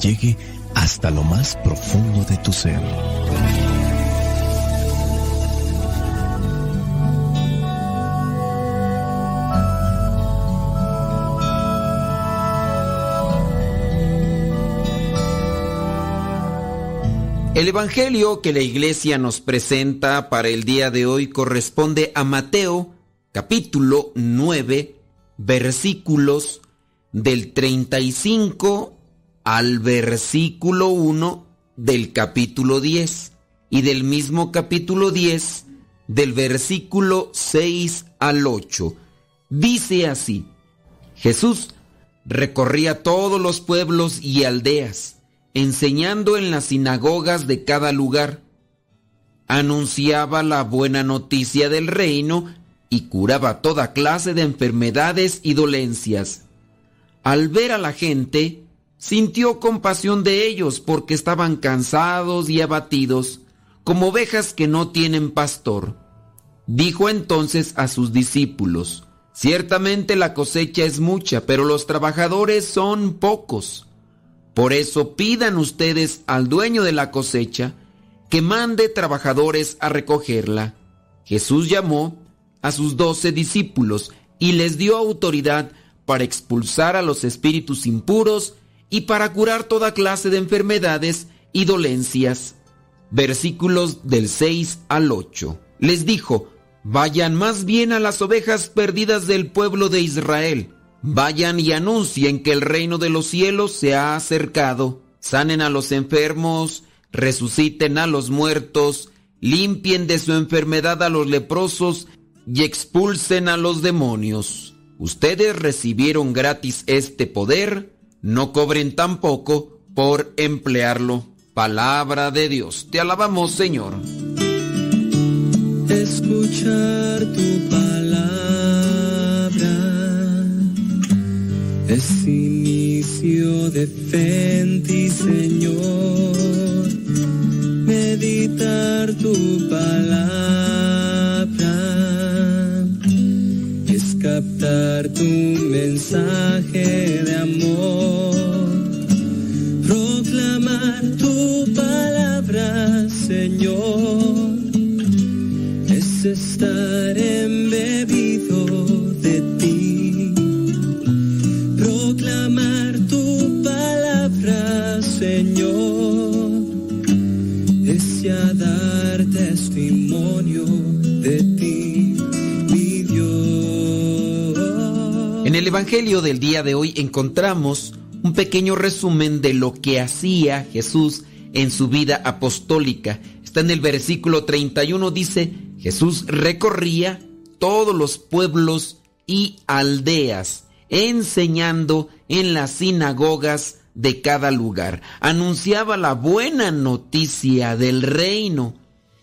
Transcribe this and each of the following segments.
llegue hasta lo más profundo de tu ser. El Evangelio que la iglesia nos presenta para el día de hoy corresponde a Mateo capítulo 9, versículos del 35 al versículo 1 del capítulo 10 y del mismo capítulo 10 del versículo 6 al 8. Dice así, Jesús recorría todos los pueblos y aldeas, enseñando en las sinagogas de cada lugar. Anunciaba la buena noticia del reino y curaba toda clase de enfermedades y dolencias. Al ver a la gente, sintió compasión de ellos porque estaban cansados y abatidos, como ovejas que no tienen pastor. Dijo entonces a sus discípulos, Ciertamente la cosecha es mucha, pero los trabajadores son pocos. Por eso pidan ustedes al dueño de la cosecha que mande trabajadores a recogerla. Jesús llamó a sus doce discípulos y les dio autoridad para expulsar a los espíritus impuros y para curar toda clase de enfermedades y dolencias. Versículos del 6 al 8. Les dijo, vayan más bien a las ovejas perdidas del pueblo de Israel. Vayan y anuncien que el reino de los cielos se ha acercado. Sanen a los enfermos, resuciten a los muertos, limpien de su enfermedad a los leprosos y expulsen a los demonios. Ustedes recibieron gratis este poder, no cobren tampoco por emplearlo. Palabra de Dios. Te alabamos, Señor. Escuchar tu palabra es inicio de fe ti, Señor. Meditar tu palabra captar tu mensaje de amor, proclamar tu palabra, Señor, es estar embebido de ti el Evangelio del día de hoy encontramos un pequeño resumen de lo que hacía Jesús en su vida apostólica. Está en el versículo 31, dice, Jesús recorría todos los pueblos y aldeas, enseñando en las sinagogas de cada lugar. Anunciaba la buena noticia del reino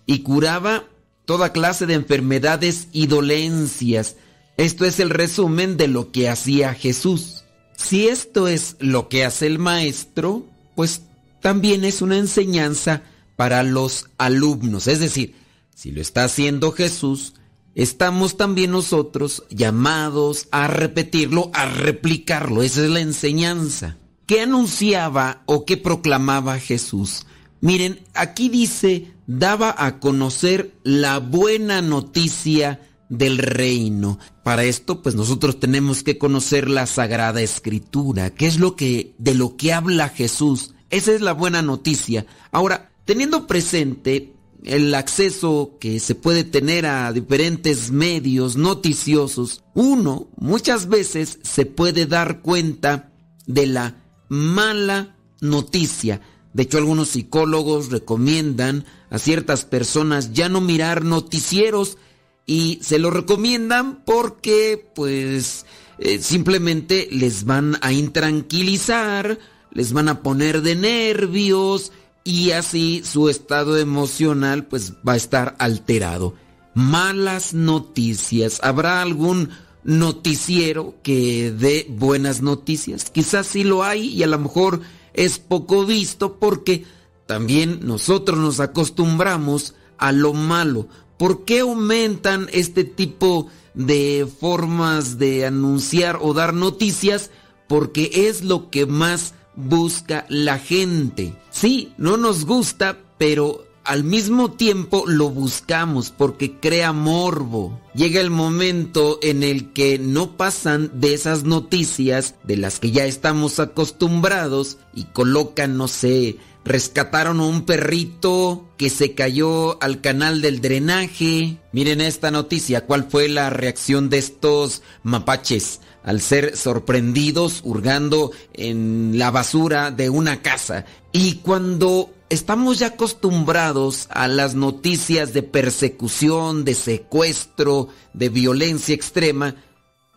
y curaba toda clase de enfermedades y dolencias. Esto es el resumen de lo que hacía Jesús. Si esto es lo que hace el maestro, pues también es una enseñanza para los alumnos. Es decir, si lo está haciendo Jesús, estamos también nosotros llamados a repetirlo, a replicarlo. Esa es la enseñanza. ¿Qué anunciaba o qué proclamaba Jesús? Miren, aquí dice, daba a conocer la buena noticia del reino. Para esto, pues nosotros tenemos que conocer la Sagrada Escritura, qué es lo que de lo que habla Jesús. Esa es la buena noticia. Ahora, teniendo presente el acceso que se puede tener a diferentes medios noticiosos, uno muchas veces se puede dar cuenta de la mala noticia. De hecho, algunos psicólogos recomiendan a ciertas personas ya no mirar noticieros y se lo recomiendan porque pues eh, simplemente les van a intranquilizar, les van a poner de nervios y así su estado emocional pues va a estar alterado. Malas noticias. ¿Habrá algún noticiero que dé buenas noticias? Quizás sí lo hay y a lo mejor es poco visto porque también nosotros nos acostumbramos a lo malo. ¿Por qué aumentan este tipo de formas de anunciar o dar noticias? Porque es lo que más busca la gente. Sí, no nos gusta, pero al mismo tiempo lo buscamos porque crea morbo. Llega el momento en el que no pasan de esas noticias de las que ya estamos acostumbrados y colocan, no sé, rescataron a un perrito que se cayó al canal del drenaje. Miren esta noticia, ¿cuál fue la reacción de estos mapaches al ser sorprendidos hurgando en la basura de una casa? Y cuando estamos ya acostumbrados a las noticias de persecución, de secuestro, de violencia extrema,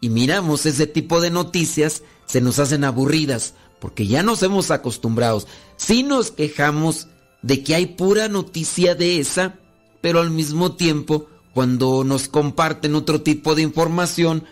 y miramos ese tipo de noticias, se nos hacen aburridas porque ya nos hemos acostumbrado. Si nos quejamos de que hay pura noticia de esa, pero al mismo tiempo, cuando nos comparten otro tipo de información,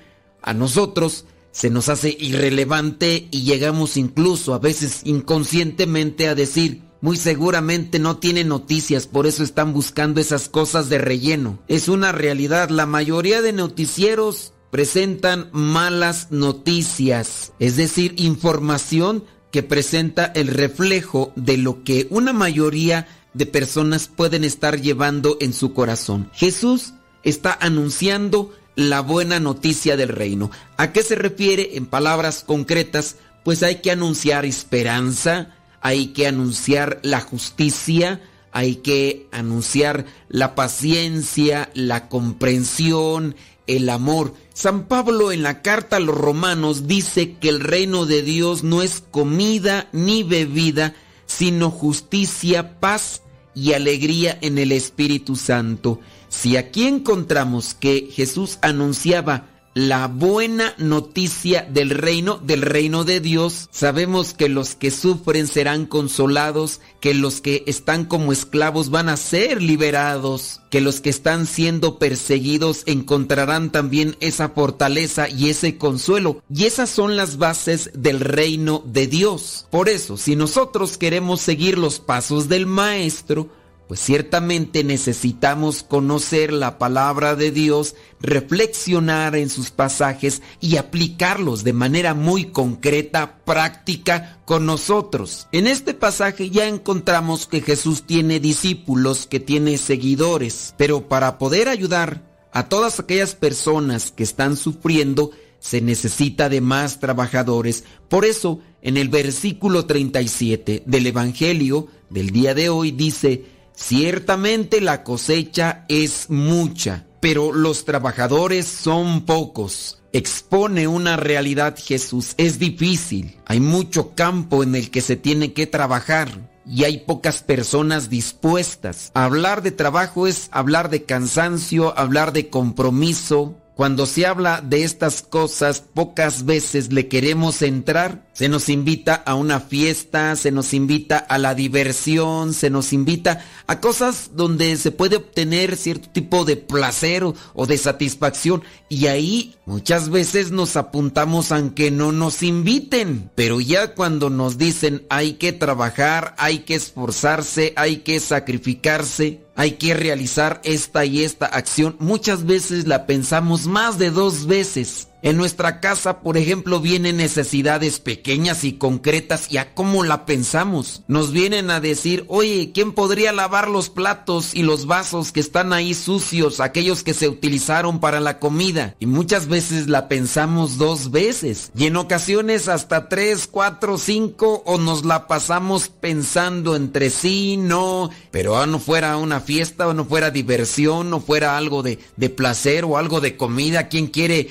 a nosotros se nos hace irrelevante y llegamos incluso a veces inconscientemente a decir, muy seguramente no tiene noticias, por eso están buscando esas cosas de relleno. Es una realidad, la mayoría de noticieros presentan malas noticias, es decir, información que presenta el reflejo de lo que una mayoría de personas pueden estar llevando en su corazón. Jesús está anunciando la buena noticia del reino. ¿A qué se refiere en palabras concretas? Pues hay que anunciar esperanza, hay que anunciar la justicia, hay que anunciar la paciencia, la comprensión, el amor. San Pablo en la carta a los romanos dice que el reino de Dios no es comida ni bebida, sino justicia, paz y alegría en el Espíritu Santo. Si aquí encontramos que Jesús anunciaba la buena noticia del reino, del reino de Dios. Sabemos que los que sufren serán consolados, que los que están como esclavos van a ser liberados, que los que están siendo perseguidos encontrarán también esa fortaleza y ese consuelo. Y esas son las bases del reino de Dios. Por eso, si nosotros queremos seguir los pasos del Maestro, Pues ciertamente necesitamos conocer la palabra de Dios, reflexionar en sus pasajes y aplicarlos de manera muy concreta, práctica con nosotros. En este pasaje ya encontramos que Jesús tiene discípulos, que tiene seguidores, pero para poder ayudar a todas aquellas personas que están sufriendo, se necesita de más trabajadores. Por eso, en el versículo 37 del Evangelio del día de hoy dice, Ciertamente la cosecha es mucha, pero los trabajadores son pocos. Expone una realidad Jesús. Es difícil. Hay mucho campo en el que se tiene que trabajar y hay pocas personas dispuestas. Hablar de trabajo es hablar de cansancio, hablar de compromiso, cuando se habla de estas cosas, pocas veces le queremos entrar. Se nos invita a una fiesta, se nos invita a la diversión, se nos invita a cosas donde se puede obtener cierto tipo de placer o, de satisfacción. Y ahí muchas veces nos apuntamos aunque no nos inviten. Pero ya cuando nos dicen hay que trabajar, hay que esforzarse, hay que sacrificarse, hay que realizar esta y esta acción, muchas veces la pensamos más de dos veces. En nuestra casa, por ejemplo, vienen necesidades pequeñas y concretas y a cómo la pensamos. Nos vienen a decir, oye, ¿quién podría lavar los platos y los vasos que están ahí sucios, aquellos que se utilizaron para la comida? Y muchas veces la pensamos dos veces. Y en ocasiones hasta tres, cuatro, cinco o nos la pasamos pensando entre sí, no, pero ah, no fuera una fiesta o no fuera diversión, no fuera algo de, de placer o algo de comida. ¿Quién quiere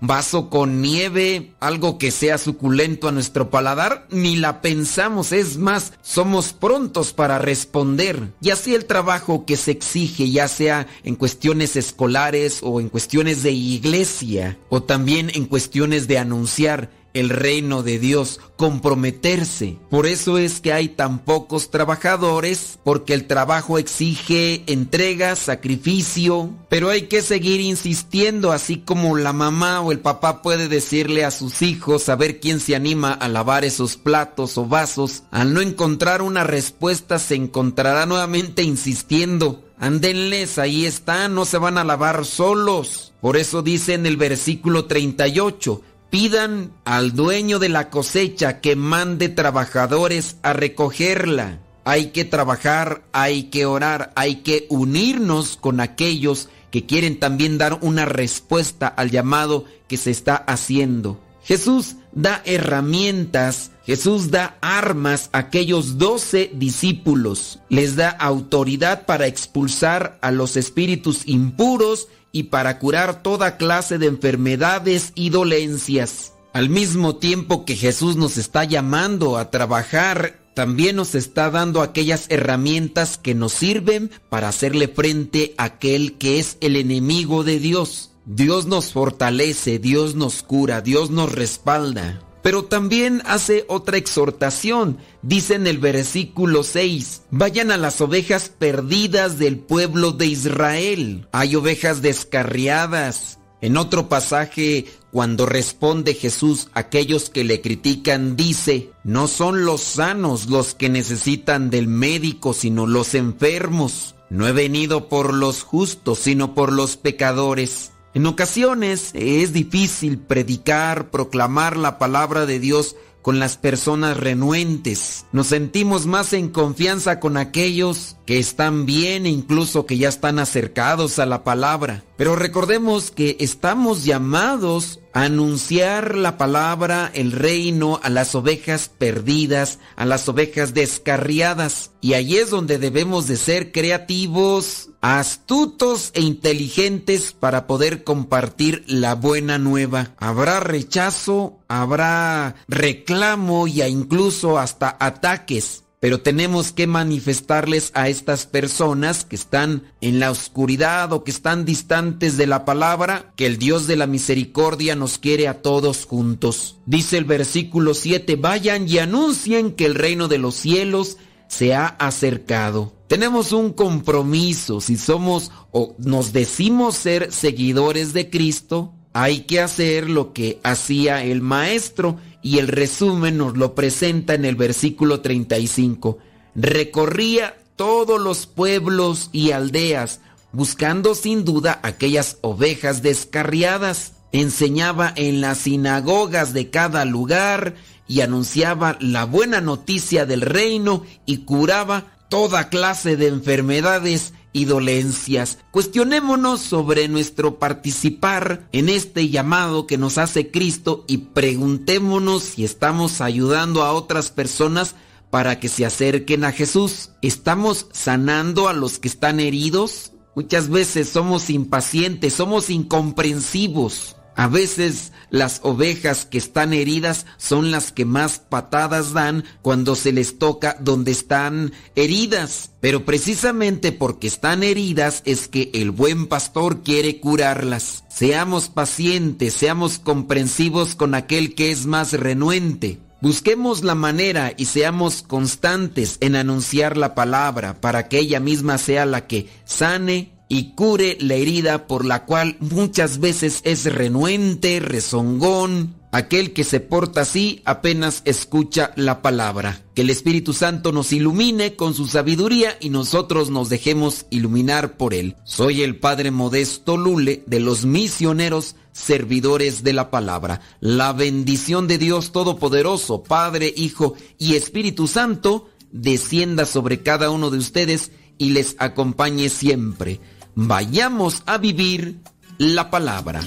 vaso con nieve, algo que sea suculento a nuestro paladar, ni la pensamos, es más, somos prontos para responder. Y así el trabajo que se exige, ya sea en cuestiones escolares o en cuestiones de iglesia, o también en cuestiones de anunciar, el reino de Dios, comprometerse. Por eso es que hay tan pocos trabajadores, porque el trabajo exige entrega, sacrificio, pero hay que seguir insistiendo, así como la mamá o el papá puede decirle a sus hijos a ver quién se anima a lavar esos platos o vasos. Al no encontrar una respuesta se encontrará nuevamente insistiendo. Andenles, ahí están, no se van a lavar solos. Por eso dice en el versículo 38, pidan al dueño de la cosecha que mande trabajadores a recogerla. Hay que trabajar, hay que orar, hay que unirnos con aquellos que quieren también dar una respuesta al llamado que se está haciendo. Jesús da herramientas, Jesús da armas a aquellos doce discípulos, les da autoridad para expulsar a los espíritus impuros y para curar toda clase de enfermedades y dolencias. Al mismo tiempo que Jesús nos está llamando a trabajar, también nos está dando aquellas herramientas que nos sirven para hacerle frente a aquel que es el enemigo de Dios. Dios nos fortalece, Dios nos cura, Dios nos respalda. Pero también hace otra exhortación. Dice en el versículo 6, vayan a las ovejas perdidas del pueblo de Israel. Hay ovejas descarriadas. En otro pasaje, cuando responde Jesús a aquellos que le critican, dice, no son los sanos los que necesitan del médico, sino los enfermos. No he venido por los justos, sino por los pecadores. En ocasiones es difícil predicar, proclamar la palabra de Dios con las personas renuentes. Nos sentimos más en confianza con aquellos que están bien e incluso que ya están acercados a la palabra. Pero recordemos que estamos llamados a anunciar la palabra, el reino, a las ovejas perdidas, a las ovejas descarriadas. Y ahí es donde debemos de ser creativos, astutos e inteligentes para poder compartir la buena nueva. Habrá rechazo, habrá reclamo y incluso hasta ataques pero tenemos que manifestarles a estas personas que están en la oscuridad o que están distantes de la palabra que el Dios de la misericordia nos quiere a todos juntos. Dice el versículo 7, vayan y anuncien que el reino de los cielos se ha acercado. Tenemos un compromiso, si somos o nos decimos ser seguidores de Cristo, hay que hacer lo que hacía el maestro y el resumen nos lo presenta en el versículo 35. Recorría todos los pueblos y aldeas, buscando sin duda aquellas ovejas descarriadas. Enseñaba en las sinagogas de cada lugar y anunciaba la buena noticia del reino y curaba toda clase de enfermedades y dolencias. Cuestionémonos sobre nuestro participar en este llamado que nos hace Cristo y preguntémonos si estamos ayudando a otras personas para que se acerquen a Jesús. ¿Estamos sanando a los que están heridos? Muchas veces somos impacientes, somos incomprensivos. A veces las ovejas que están heridas son las que más patadas dan cuando se les toca donde están heridas. Pero precisamente porque están heridas es que el buen pastor quiere curarlas. Seamos pacientes, seamos comprensivos con aquel que es más renuente. Busquemos la manera y seamos constantes en anunciar la palabra para que ella misma sea la que sane y cure la herida por la cual muchas veces es renuente, rezongón. Aquel que se porta así apenas escucha la palabra. Que el Espíritu Santo nos ilumine con su sabiduría y nosotros nos dejemos iluminar por él. Soy el Padre Modesto Lule de los misioneros servidores de la palabra. La bendición de Dios Todopoderoso, Padre, Hijo y Espíritu Santo, descienda sobre cada uno de ustedes y les acompañe siempre. Vayamos a vivir la palabra.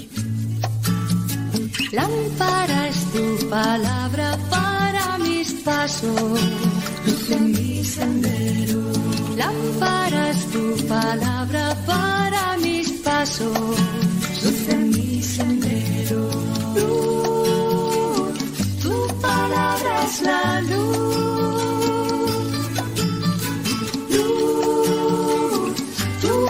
Lámpara es tu palabra para mis pasos, luz en mi sendero. Lámpara es tu palabra para mis pasos, luz mi. Luz, tu palabra es la luz.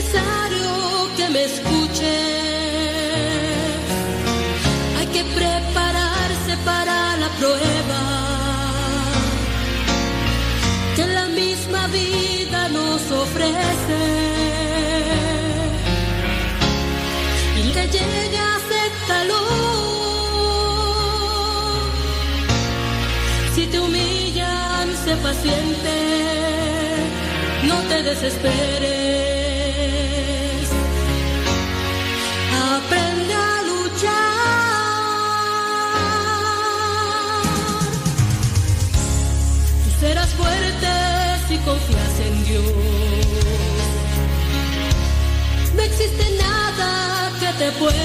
necesario que me escuches. Hay que prepararse para la prueba que la misma vida nos ofrece. Y que llegue, acéptalo. Si te humillan, sé paciente, no te desesperes. Existe nada que te pueda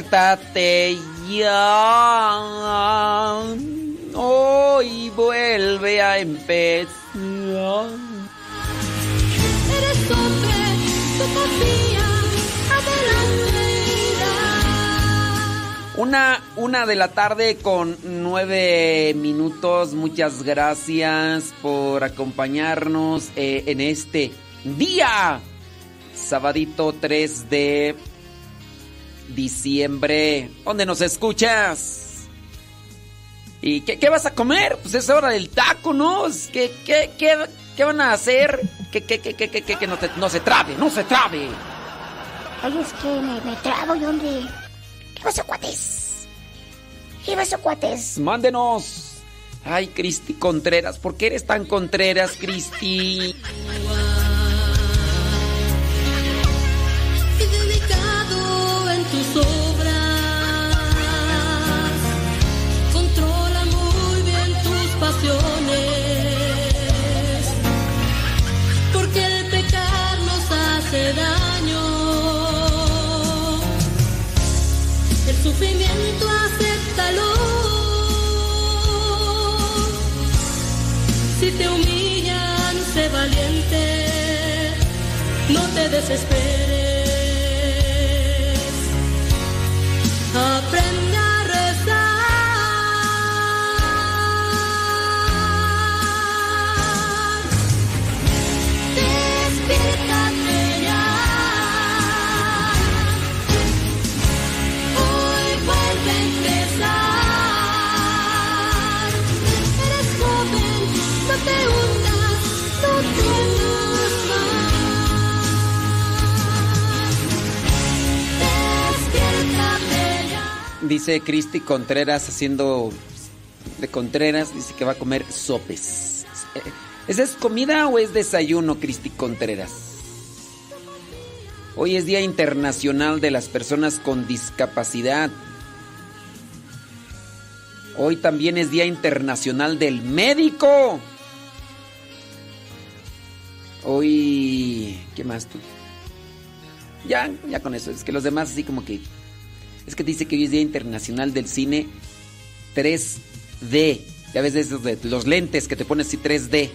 Despiértate ya. Hoy vuelve a empezar. Eres hombre, confía, adelante. Una, una de la tarde con nueve minutos. Muchas gracias por acompañarnos eh, en este día. Sabadito 3 de diciembre. ¿Dónde nos escuchas? ¿Y qué, qué, vas a comer? Pues es hora del taco, ¿no? ¿Qué, qué, qué, qué van a hacer? Que, que, que, que, que, no, te, no se trabe, no se trabe. Oye, es que me, me trabo, y hombre. ¿Qué pasó, cuates? ¿Qué pasó, cuates? Mándenos. Ay, Cristi Contreras, ¿por qué eres tan Contreras, Cristi? Te desesperes. Aprende Dice Cristi Contreras haciendo de Contreras, dice que va a comer sopes. Eh, ¿Esa es comida o es desayuno, Cristi Contreras? Hoy es Día Internacional de las Personas con Discapacidad. Hoy también es Día Internacional del Médico. Hoy... ¿Qué más tú? Ya, ya con eso. Es que los demás así como que... Es que dice que hoy es Día Internacional del Cine 3D. Ya ves de los lentes que te pones así 3D.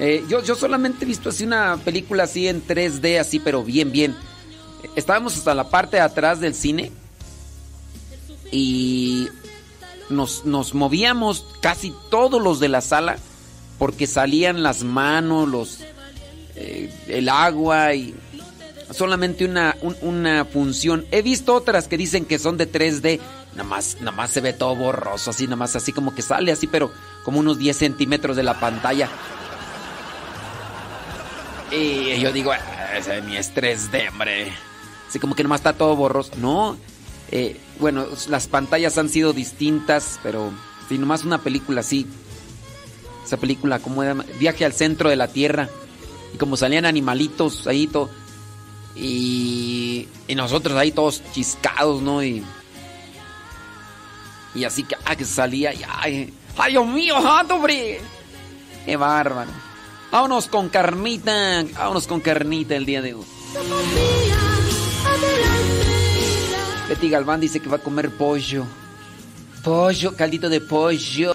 Eh, yo, yo solamente he visto así una película así en 3D, así, pero bien, bien. Estábamos hasta la parte de atrás del cine y nos, nos movíamos casi todos los de la sala porque salían las manos, los, eh, el agua y solamente una, un- una función. He visto otras que dicen que son de 3D, nada más, nada más se ve todo borroso, así, nada más así como que sale así, pero como unos 10 centímetros de la pantalla. Y yo digo, "Ah, ese ni es 3D, hombre. Así como que nomás está todo borroso. No, eh, bueno, las pantallas han sido distintas, pero si nomás una película así. Esa película, como era? Viaje al centro de la Tierra. Y como salían animalitos ahí, todo. Y, nosotros ahí todos chiscados, ¿no? Y, y así que, ah, que salía. Ay, ay, Dios mío, ¡ah, hombre! ¡Qué bárbaro! Vámonos con carnita, vámonos con carnita el día de hoy. Betty Galván dice que va a comer pollo. Pollo, caldito de pollo.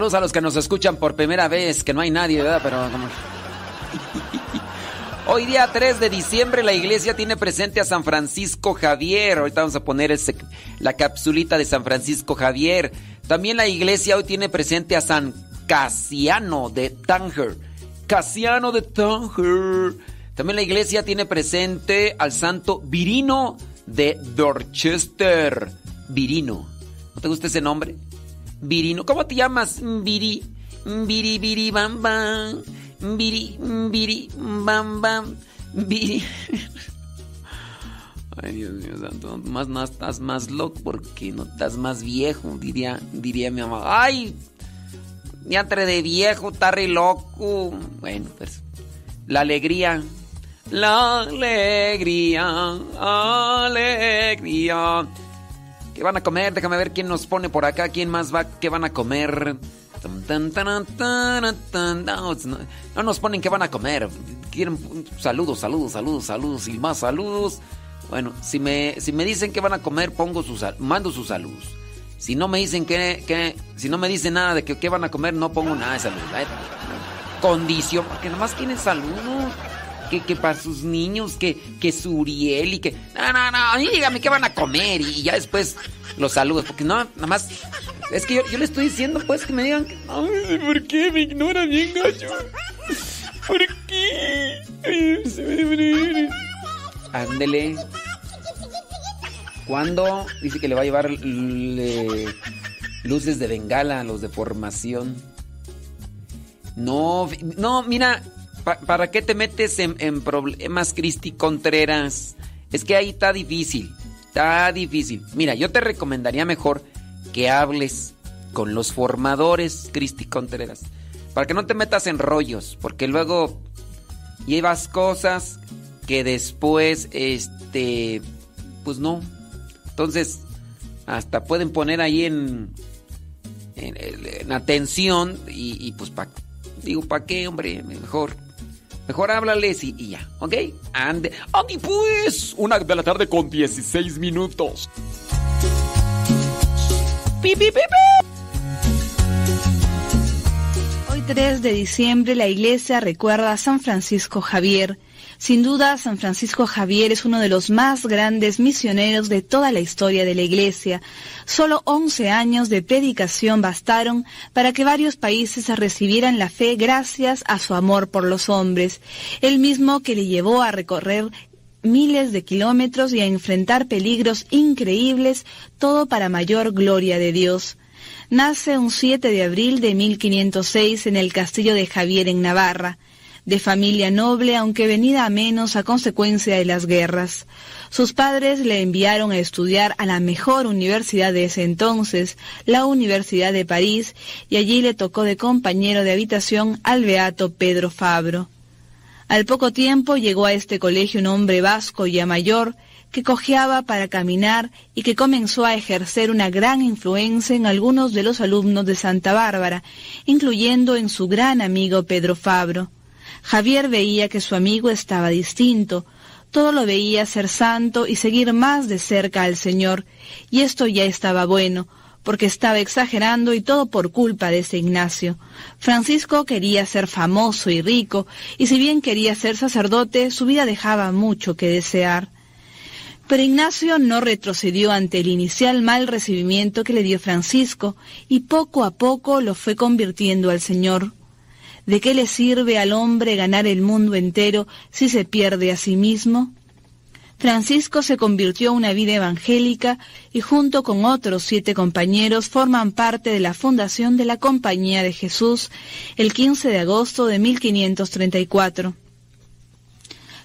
Saludos a los que nos escuchan por primera vez, que no hay nadie, ¿verdad? Pero como... Hoy día 3 de diciembre la iglesia tiene presente a San Francisco Javier. Ahorita vamos a poner la capsulita de San Francisco Javier. También la iglesia hoy tiene presente a San Casiano de Tanger. Casiano de Tanger. También la iglesia tiene presente al santo Virino de Dorchester. Virino. ¿No te gusta ese nombre? Virino. ¿Cómo te llamas? Viri. Viri, viri, bam, bam. Viri, viri, bam, bam. Viri. Ay, Dios mío santo. Más no estás más loco porque no estás más viejo, diría, diría mi mamá. Ay, ya entre de viejo, está re loco. Bueno, pues. La alegría. La alegría. Alegría. ¿Qué van a comer? Déjame ver quién nos pone por acá. ¿Quién más va? ¿Qué van a comer? No, nos ponen qué van a comer. Quieren saludos, saludos, saludos, saludos y más saludos. Bueno, si me, si me dicen que van a comer, pongo sus, mando sus saludos. Si no me dicen que, que si no me dicen nada de que qué van a comer, no pongo nada de salud. Condición, porque nomás quieren saludos. Que, para sus niños, que, que Suriel y que. No, no, no, dígame qué van a comer y, ya después los saludos. Porque no, nada más. Es que yo, yo le estoy diciendo, pues, que me digan. Ay, ¿por qué me ignora bien, gallo? ¿Por qué? Ándele. ¿Cuándo? Dice que le va a llevar luces de bengala a los de formación. No, no, mira, ¿para qué te metes en, en, problemas, Cristi Contreras? Es que ahí está difícil, está difícil. Mira, yo te recomendaría mejor que hables con los formadores, Cristi Contreras, para que no te metas en rollos, porque luego llevas cosas que después, este, pues no, entonces, hasta pueden poner ahí en, en, atención y, pues, pa, digo, ¿para qué, hombre? Mejor. Mejor háblales y, ya, ¿ok? Ande. ¡Andi pues! Una de la tarde con 16 minutos. ¡Pi, pi, pi, Hoy 3 de diciembre la iglesia recuerda a San Francisco Javier, sin duda, San Francisco Javier es uno de los más grandes misioneros de toda la historia de la Iglesia. Solo 11 años de predicación bastaron para que varios países recibieran la fe gracias a su amor por los hombres, el mismo que le llevó a recorrer miles de kilómetros y a enfrentar peligros increíbles, todo para mayor gloria de Dios. Nace un 7 de abril de 1506 en el castillo de Javier en Navarra de familia noble, aunque venida a menos a consecuencia de las guerras. Sus padres le enviaron a estudiar a la mejor universidad de ese entonces, la Universidad de París, y allí le tocó de compañero de habitación al beato Pedro Fabro. Al poco tiempo llegó a este colegio un hombre vasco ya mayor, que cojeaba para caminar y que comenzó a ejercer una gran influencia en algunos de los alumnos de Santa Bárbara, incluyendo en su gran amigo Pedro Fabro. Javier veía que su amigo estaba distinto, todo lo veía ser santo y seguir más de cerca al Señor, y esto ya estaba bueno, porque estaba exagerando y todo por culpa de ese Ignacio. Francisco quería ser famoso y rico, y si bien quería ser sacerdote, su vida dejaba mucho que desear. Pero Ignacio no retrocedió ante el inicial mal recibimiento que le dio Francisco, y poco a poco lo fue convirtiendo al Señor. ¿De qué le sirve al hombre ganar el mundo entero si se pierde a sí mismo? Francisco se convirtió en una vida evangélica y junto con otros siete compañeros forman parte de la fundación de la Compañía de Jesús el 15 de agosto de 1534.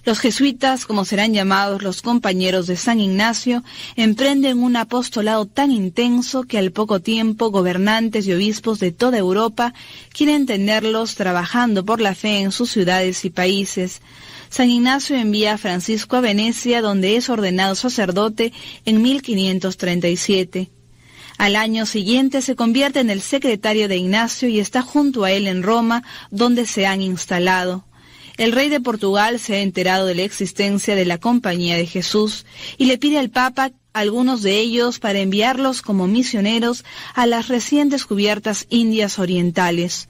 Los jesuitas, como serán llamados los compañeros de San Ignacio, emprenden un apostolado tan intenso que al poco tiempo gobernantes y obispos de toda Europa quieren tenerlos trabajando por la fe en sus ciudades y países. San Ignacio envía a Francisco a Venecia, donde es ordenado sacerdote en 1537. Al año siguiente se convierte en el secretario de Ignacio y está junto a él en Roma, donde se han instalado. El rey de Portugal se ha enterado de la existencia de la Compañía de Jesús y le pide al Papa algunos de ellos para enviarlos como misioneros a las recién descubiertas Indias Orientales.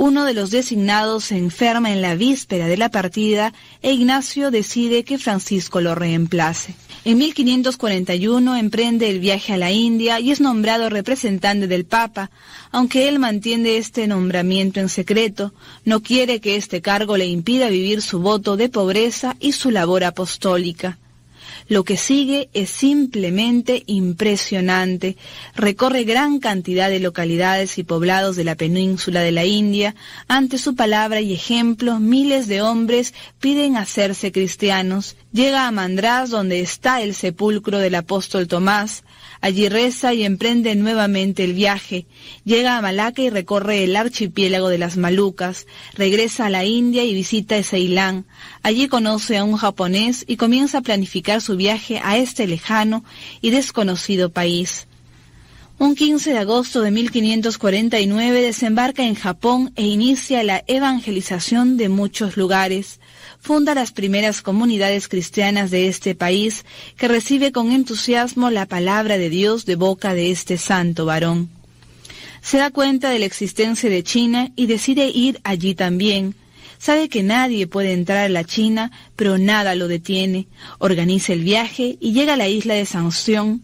Uno de los designados se enferma en la víspera de la partida e Ignacio decide que Francisco lo reemplace. En 1541 emprende el viaje a la India y es nombrado representante del Papa, aunque él mantiene este nombramiento en secreto, no quiere que este cargo le impida vivir su voto de pobreza y su labor apostólica. Lo que sigue es simplemente impresionante. Recorre gran cantidad de localidades y poblados de la península de la India. Ante su palabra y ejemplo, miles de hombres piden hacerse cristianos. Llega a Mandrás, donde está el sepulcro del apóstol Tomás. Allí reza y emprende nuevamente el viaje. Llega a Malaca y recorre el archipiélago de las Malucas. Regresa a la India y visita Ceilán. Allí conoce a un japonés y comienza a planificar su viaje a este lejano y desconocido país. Un 15 de agosto de 1549 desembarca en Japón e inicia la evangelización de muchos lugares funda las primeras comunidades cristianas de este país, que recibe con entusiasmo la palabra de Dios de boca de este santo varón. Se da cuenta de la existencia de China y decide ir allí también. Sabe que nadie puede entrar a la China, pero nada lo detiene. Organiza el viaje y llega a la isla de Sanción,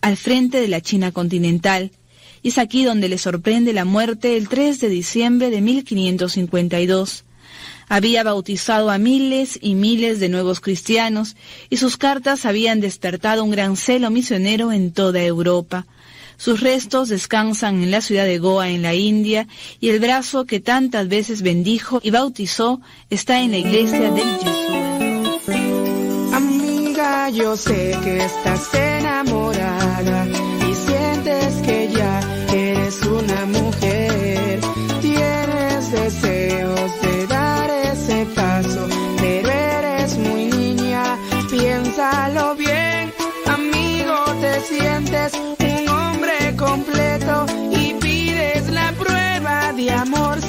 al frente de la China continental. Y es aquí donde le sorprende la muerte el 3 de diciembre de 1552 había bautizado a miles y miles de nuevos cristianos y sus cartas habían despertado un gran celo misionero en toda Europa. Sus restos descansan en la ciudad de Goa, en la India, y el brazo que tantas veces bendijo y bautizó está en la iglesia del Jesús. Amiga, yo sé que estás enamorada te sientes un hombre completo y pides la prueba de amor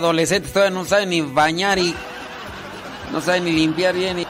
adolescentes todavía no saben ni bañar y no saben ni limpiar bien. Y...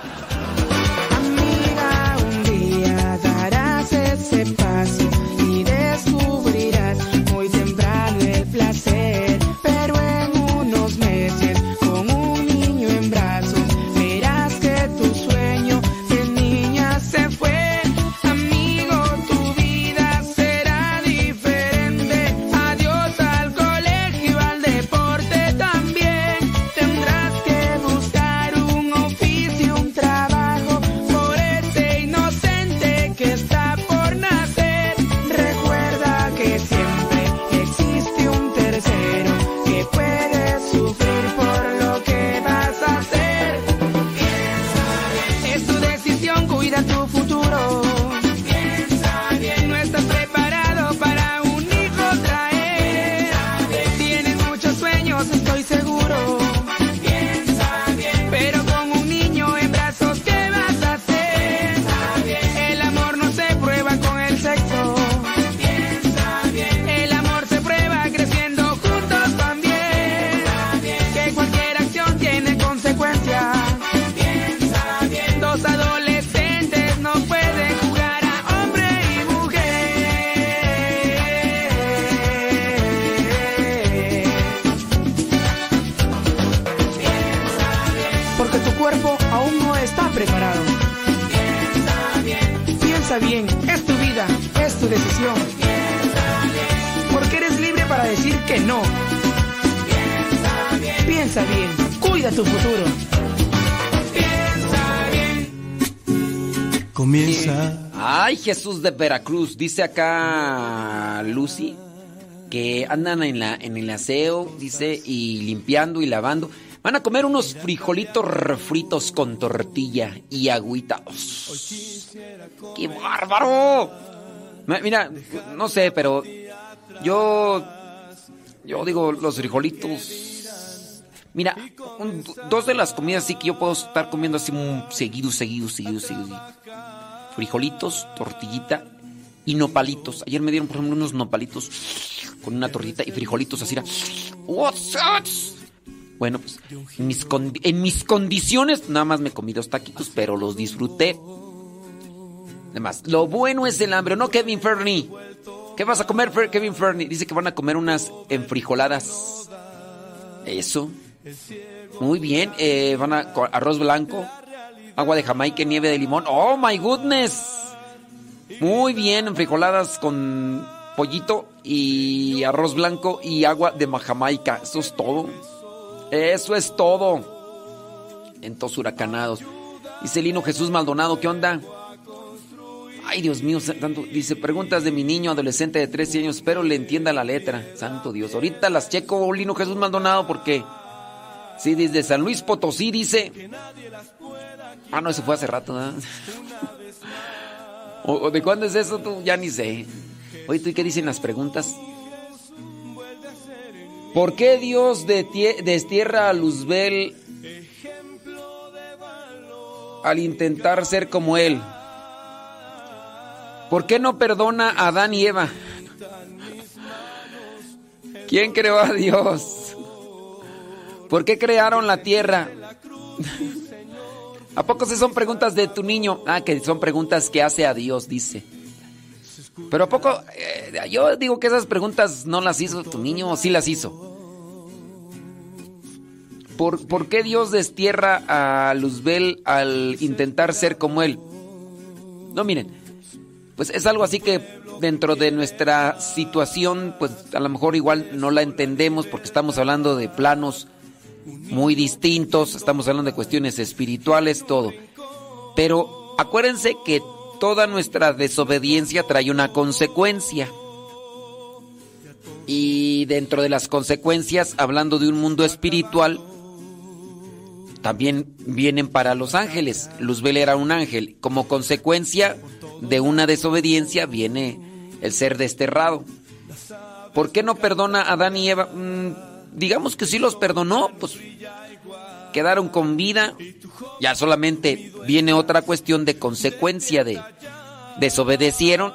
Jesús de Veracruz. Dice acá Lucy que andan en, la, en el aseo, dice, y limpiando y lavando. Van a comer unos frijolitos refritos con tortilla y agüita. ¡Qué bárbaro! Mira, no sé, pero yo. Yo digo, los frijolitos. Mira, dos de las comidas sí que yo puedo estar comiendo así seguido, seguido, seguido, seguido. Frijolitos, tortillita y nopalitos. Ayer me dieron, por ejemplo, unos nopalitos con una tortita y frijolitos así. What's bueno, pues en mis, en mis condiciones nada más me comí dos taquitos, pero los disfruté. Además, lo bueno es el hambre, ¿no, Kevin Fernie? ¿Qué vas a comer, Kevin Fernie? Dice que van a comer unas enfrijoladas. Eso. Muy bien. Eh, van a arroz blanco, agua de Jamaica, nieve de limón. ¡Oh, my goodness! Muy bien, enfrijoladas con pollito y arroz blanco y agua de Jamaica. Eso es todo. Eso es todo. En todos huracanados. Dice Lino Jesús Maldonado, ¿qué onda? Ay, Dios mío, tanto. Dice, preguntas de mi niño adolescente de 13 años, espero le entienda la letra. Santo Dios. Ahorita las checo, Lino Jesús Maldonado, porque. Sí, desde San Luis Potosí dice. Ah, no, eso fue hace rato, ¿no? ¿O, de cuándo es eso tú? Ya ni sé. Oye, ¿tú qué dicen las preguntas? ¿Por qué Dios destierra a Luzbel al intentar ser como él? ¿Por qué no perdona a Adán y Eva? ¿Quién creó a Dios? ¿Por qué crearon la tierra? ¿A poco se son preguntas de tu niño? Ah, que son preguntas que hace a Dios, dice. Pero a poco, eh, yo digo que esas preguntas no las hizo tu niño sí las hizo. ¿Por, ¿Por, qué Dios destierra a Luzbel al intentar ser como él? No, miren, pues es algo así que dentro de nuestra situación, pues a lo mejor igual no la entendemos porque estamos hablando de planos muy distintos, estamos hablando de cuestiones espirituales, todo. Pero acuérdense que toda nuestra desobediencia trae una consecuencia. Y dentro de las consecuencias, hablando de un mundo espiritual, también vienen para los ángeles. Luzbel era un ángel. Como consecuencia de una desobediencia viene el ser desterrado. ¿Por qué no perdona a Adán y Eva? Mm, digamos que sí los perdonó, pues quedaron con vida. Ya solamente viene otra cuestión de consecuencia de desobedecieron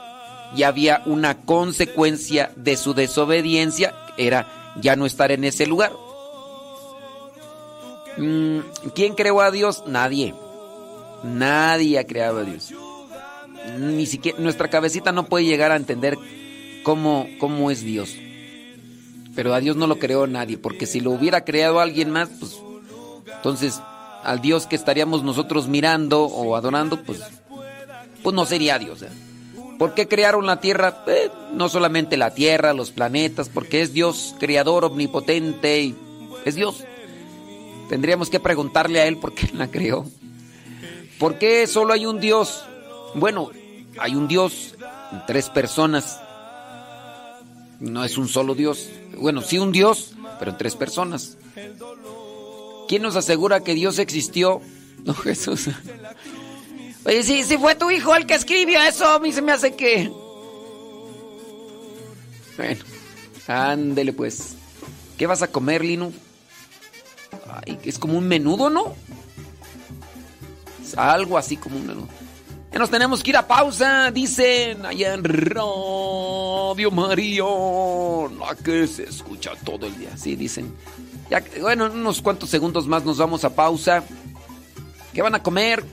y había una consecuencia de su desobediencia, era ya no estar en ese lugar. Mm, ¿Quién creó a Dios? Nadie. Nadie ha creado a Dios. Ni siquiera nuestra cabecita no puede llegar a entender cómo, cómo es Dios. Pero a Dios no lo creó nadie, porque si lo hubiera creado alguien más, pues entonces al Dios que estaríamos nosotros mirando o adorando, pues, pues no sería Dios. ¿eh? ¿Por qué crearon la tierra? Eh, no solamente la tierra, los planetas, porque es Dios creador omnipotente y es Dios. Tendríamos que preguntarle a Él por qué la creó. ¿Por qué solo hay un Dios? Bueno, hay un Dios, tres personas. No es un solo Dios. Bueno, sí un Dios, pero en tres personas. ¿Quién nos asegura que Dios existió? No, Jesús. Oye, si, fue tu hijo el que escribió eso, a mí se me hace que... Bueno, ándele pues. ¿Qué vas a comer, Lino? Ay, es como un menudo, ¿no? algo así como un menudo. Ya nos tenemos que ir a pausa, dicen allá en Radio María. La que se escucha todo el día. Sí, dicen. Ya, bueno, en unos cuantos segundos más nos vamos a pausa. ¿Qué van a comer?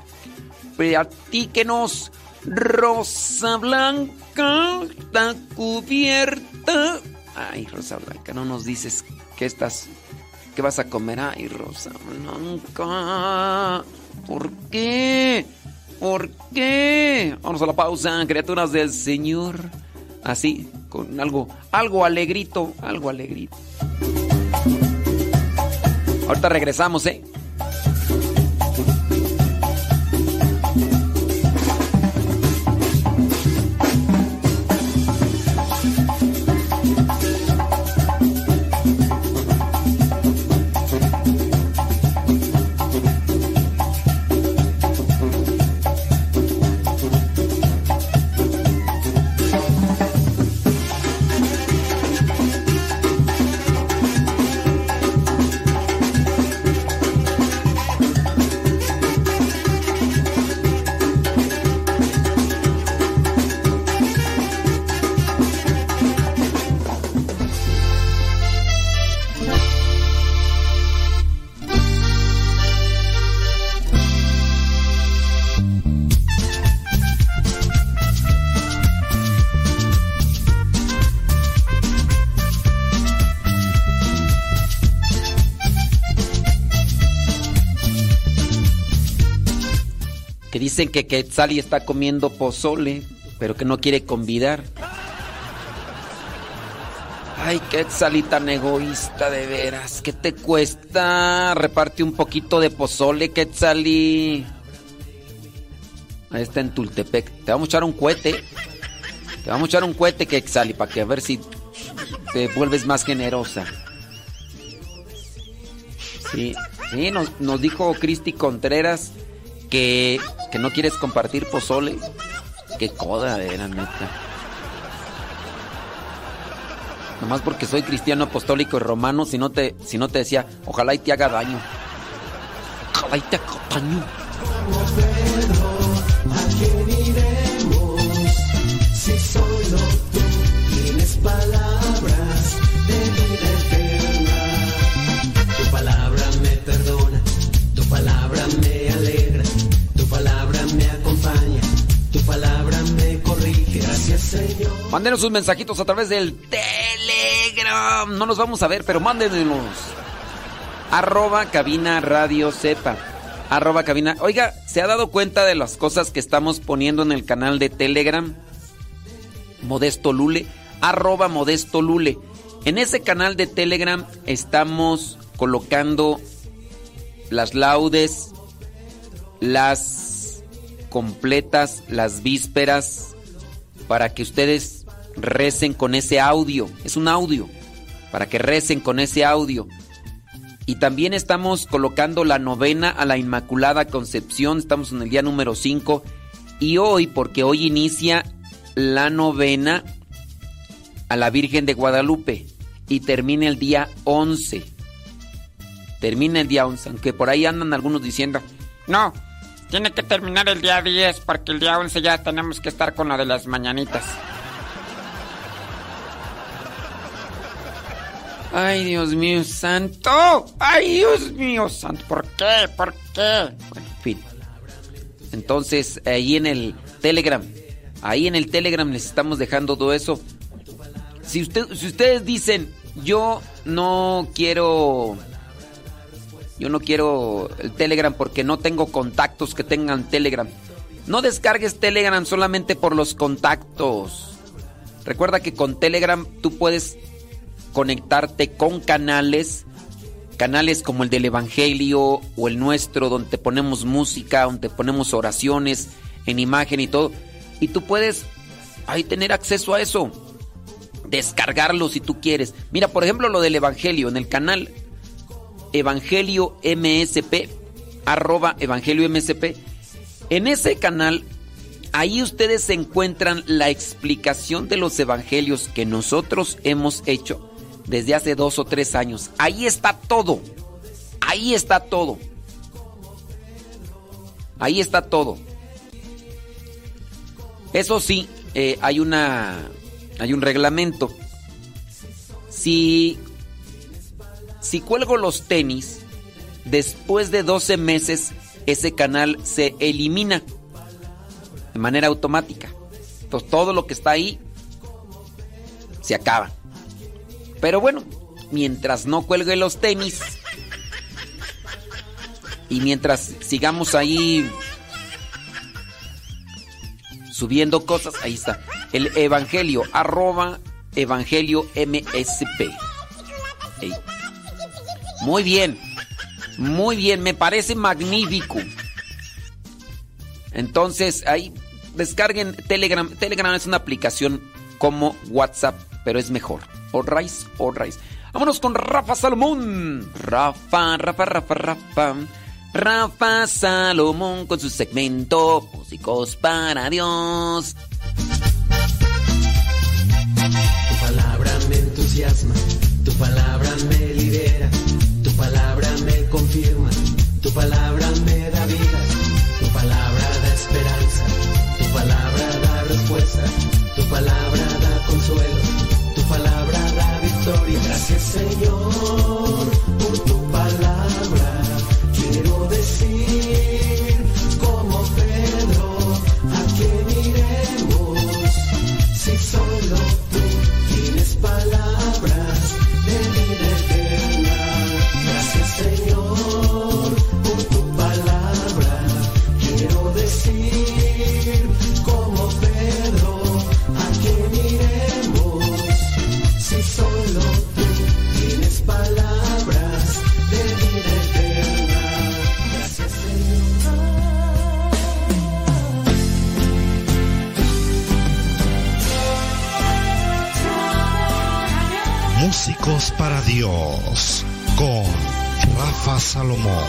Platíquenos. Rosa Blanca está cubierta. Ay, Rosa Blanca, no nos dices qué estás. ¿Qué vas a comer? Ay, Rosa Blanca. ¿Por qué? ¿Por qué? Vamos a la pausa, criaturas del Señor. Así, con algo, algo alegrito, algo alegrito. Ahorita regresamos, ¿eh? Dicen que Quetzali está comiendo pozole, pero que no quiere convidar. Ay, Quetzali tan egoísta de veras. ¿Qué te cuesta? Reparte un poquito de pozole, Quetzali. Ahí está en Tultepec. Te vamos a echar un cohete. Te vamos a echar un cohete, Quetzali, para que a ver si te vuelves más generosa. Sí, sí nos, nos dijo Cristi Contreras que, que no quieres compartir pozole. Qué coda era, neta. Nomás porque soy cristiano apostólico y romano, si no te, si no te decía, ojalá y te haga daño. Ojalá y te haga daño. Palabras Mándenos sus mensajitos a través del Telegram. No nos vamos a ver, pero mándenos. Arroba cabina radio sepa. Arroba cabina. Oiga, ¿se ha dado cuenta de las cosas que estamos poniendo en el canal de Telegram? Modesto Lule. Arroba Modesto Lule. En ese canal de Telegram estamos colocando las laudes, las completas, las vísperas, para que ustedes recen con ese audio. Es un audio. Para que recen con ese audio. Y también estamos colocando la novena a la Inmaculada Concepción. Estamos en el día número 5. Y hoy, porque hoy inicia la novena a la Virgen de Guadalupe. Y termina el día 11. Termina el día 11. Aunque por ahí andan algunos diciendo, No, tiene que terminar el día 10 porque el día 11 ya tenemos que estar con lo de las mañanitas. Ay, Dios mío santo. Ay, Dios mío santo. ¿Por qué? ¿Por qué? Bueno, en fin. Entonces, ahí en el Telegram. Ahí en el Telegram les estamos dejando todo eso. Si, usted, si ustedes dicen, yo no quiero... Yo no quiero el Telegram porque no tengo contactos que tengan Telegram. No descargues Telegram solamente por los contactos. Recuerda que con Telegram tú puedes conectarte con canales, canales como el del Evangelio o el nuestro, donde ponemos música, donde ponemos oraciones en imagen y todo. Y tú puedes ahí tener acceso a eso. Descargarlo si tú quieres. Mira, por ejemplo, lo del Evangelio en el canal Evangelio MSP, arroba Evangelio MSP. En ese canal, ahí ustedes encuentran la explicación de los evangelios que nosotros hemos hecho desde hace dos o tres años. Ahí está todo. Ahí está todo. Ahí está todo. Eso sí, eh, hay una. Hay un reglamento. Si. Si cuelgo los tenis, después de 12 meses, ese canal se elimina de manera automática. Entonces todo lo que está ahí se acaba. Pero bueno, mientras no cuelgue los tenis y mientras sigamos ahí subiendo cosas, ahí está. El Evangelio, arroba Evangelio MSP. Muy bien, muy bien, me parece magnífico. Entonces, ahí descarguen Telegram. Telegram es una aplicación como WhatsApp, pero es mejor. All right, all right. Vámonos con Rafa Salomón. Rafa, Rafa, Rafa, Rafa. Rafa Salomón con su segmento Músicos para Dios. Tu palabra me entusiasma, tu palabra me libera, tu Con Rafa Salomón.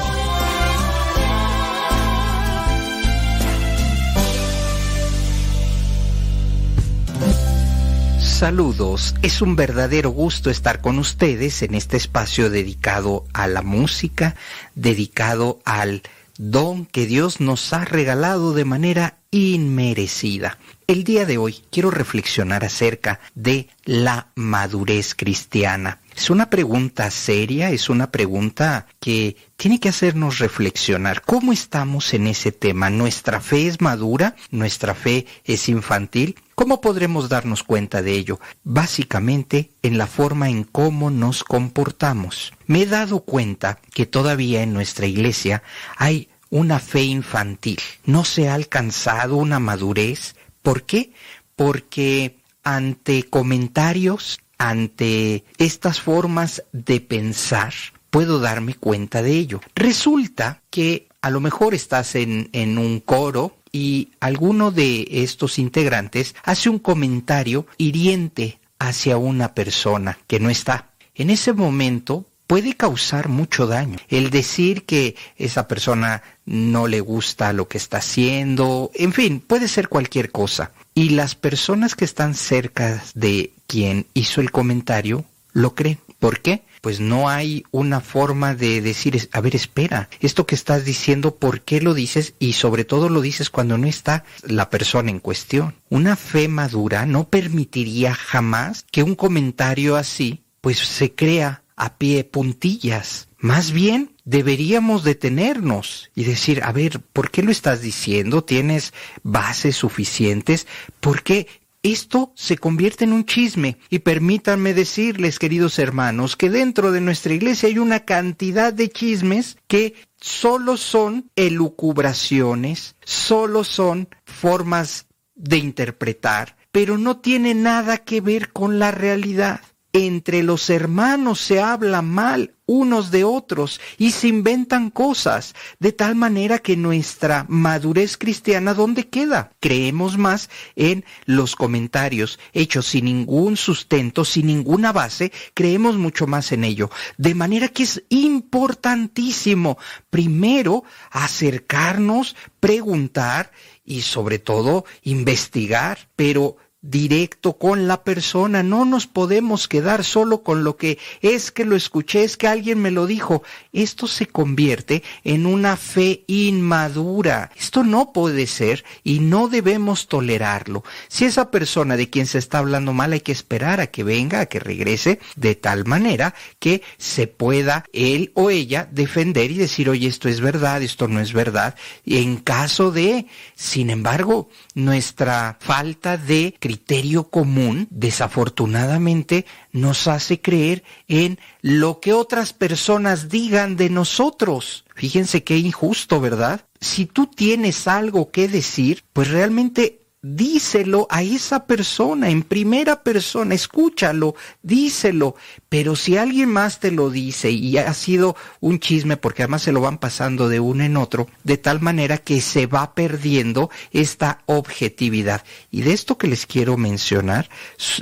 Saludos, es un verdadero gusto estar con ustedes en este espacio dedicado a la música, dedicado al don que Dios nos ha regalado de manera inmerecida. El día de hoy quiero reflexionar acerca de la madurez cristiana. Es una pregunta seria, es una pregunta que tiene que hacernos reflexionar. ¿Cómo estamos en ese tema? ¿Nuestra fe es madura? ¿Nuestra fe es infantil? ¿Cómo podremos darnos cuenta de ello? Básicamente en la forma en cómo nos comportamos. Me he dado cuenta que todavía en nuestra iglesia hay una fe infantil. No se ha alcanzado una madurez ¿Por qué? Porque ante comentarios, ante estas formas de pensar, puedo darme cuenta de ello. Resulta que a lo mejor estás en, en un coro y alguno de estos integrantes hace un comentario hiriente hacia una persona que no está. En ese momento puede causar mucho daño. El decir que esa persona no le gusta lo que está haciendo, en fin, puede ser cualquier cosa. Y las personas que están cerca de quien hizo el comentario lo creen. ¿Por qué? Pues no hay una forma de decir, a ver, espera, esto que estás diciendo, ¿por qué lo dices? Y sobre todo lo dices cuando no está la persona en cuestión. Una fe madura no permitiría jamás que un comentario así, pues se crea a pie puntillas. Más bien deberíamos detenernos y decir, a ver, ¿por qué lo estás diciendo? ¿Tienes bases suficientes? ¿Por qué esto se convierte en un chisme. Y permítanme decirles, queridos hermanos, que dentro de nuestra iglesia hay una cantidad de chismes que solo son elucubraciones, solo son formas de interpretar, pero no tiene nada que ver con la realidad entre los hermanos se habla mal unos de otros y se inventan cosas, de tal manera que nuestra madurez cristiana, ¿dónde queda? Creemos más en los comentarios hechos sin ningún sustento, sin ninguna base, creemos mucho más en ello. De manera que es importantísimo, primero, acercarnos, preguntar y sobre todo investigar, pero directo con la persona. No nos podemos quedar solo con lo que es que lo escuché, es que alguien me lo dijo. Esto se convierte en una fe inmadura. Esto no puede ser y no debemos tolerarlo. Si esa persona de quien se está hablando mal hay que esperar a que venga, a que regrese, de tal manera que se pueda él o ella defender y decir, oye, esto es verdad, esto no es verdad. En caso de, sin embargo, nuestra falta de criterio común, desafortunadamente, nos hace creer en lo que otras personas digan de nosotros. Fíjense qué injusto, ¿verdad? Si tú tienes algo que decir, pues realmente díselo a esa persona en primera persona, escúchalo, díselo. Pero si alguien más te lo dice y ha sido un chisme, porque además se lo van pasando de uno en otro, de tal manera que se va perdiendo esta objetividad. Y de esto que les quiero mencionar,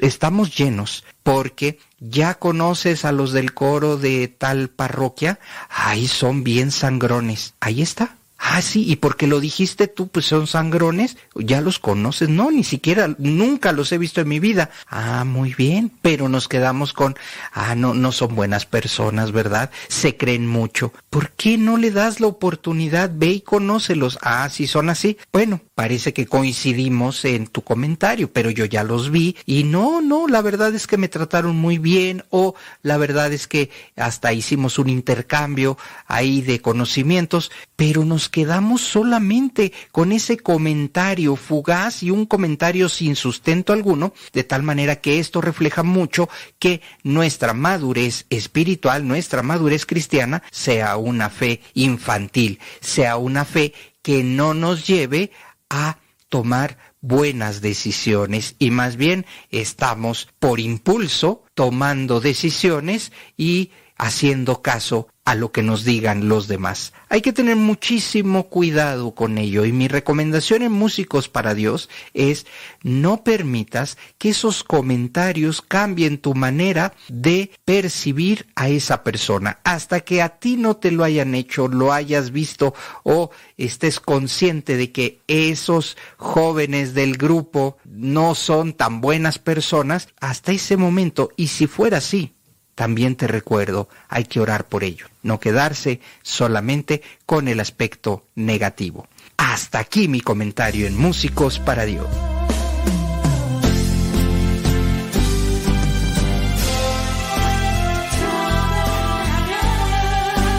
estamos llenos porque ya conoces a los del coro de tal parroquia, ahí son bien sangrones. Ahí está, Ah, sí, y porque lo dijiste tú, pues son sangrones, ya los conoces. No, ni siquiera, nunca los he visto en mi vida. Ah, muy bien, pero nos quedamos con, ah, no, no son buenas personas, ¿verdad? Se creen mucho. ¿Por qué no le das la oportunidad? Ve y conócelos. Ah, sí son así. Bueno, parece que coincidimos en tu comentario, pero yo ya los vi y no, no, la verdad es que me trataron muy bien o la verdad es que hasta hicimos un intercambio ahí de conocimientos, pero nos quedamos solamente con ese comentario fugaz y un comentario sin sustento alguno, de tal manera que esto refleja mucho que nuestra madurez espiritual, nuestra madurez cristiana, sea una fe infantil, sea una fe que no nos lleve a tomar buenas decisiones. Y más bien estamos por impulso tomando decisiones y haciendo caso a lo que nos digan los demás. Hay que tener muchísimo cuidado con ello y mi recomendación en Músicos para Dios es no permitas que esos comentarios cambien tu manera de percibir a esa persona hasta que a ti no te lo hayan hecho, lo hayas visto o estés consciente de que esos jóvenes del grupo no son tan buenas personas hasta ese momento y si fuera así también te recuerdo, hay que orar por ello, no quedarse solamente con el aspecto negativo. Hasta aquí mi comentario en Músicos para Dios.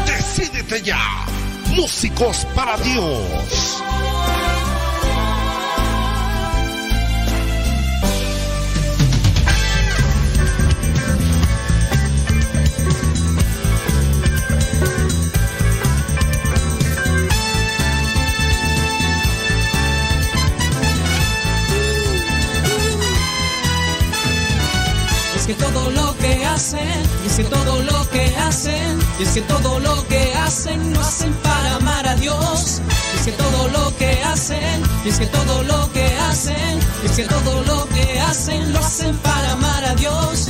Decídete ya, Músicos para Dios. Todo lo que hacen, es que todo lo que hacen, es que todo lo que hacen lo hacen para amar a Dios. Es que todo lo que hacen, es que todo lo que hacen, es que todo lo que hacen lo hacen para amar a Dios.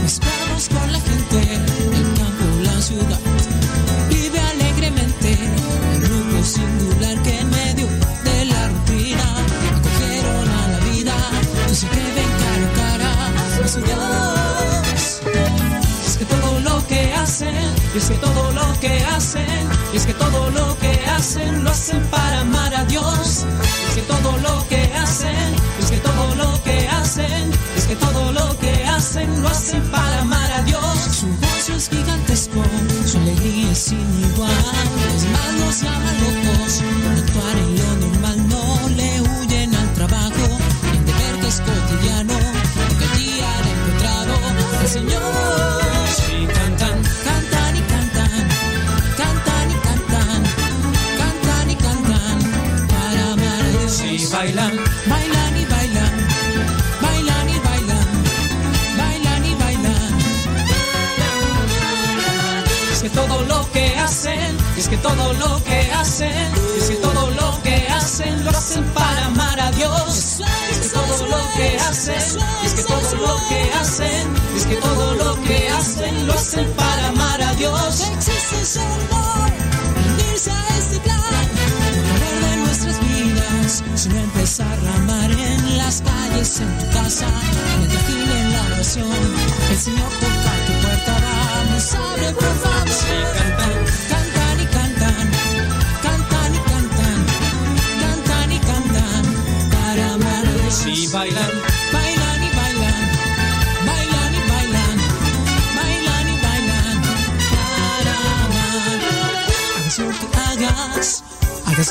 Es que todo lo que hacen, es que todo lo que hacen lo hacen para amar a Dios. Es que todo lo que hacen, es que todo lo que hacen, es que todo lo que hacen lo hacen para amar a Dios. Su gozo es gigantesco, su alegría es sin igual. Los malos llaman lo que hacen lo hacen para amar a Dios. Existe solo unirse a este sino empezar a amar en las calles, en tu casa, en el jardín, en la oración. El Señor toca tu puerta, vamos, abre por favor. cantan, cantan y cantan, cantan y cantan, cantan y cantan, para amar a. Y bailan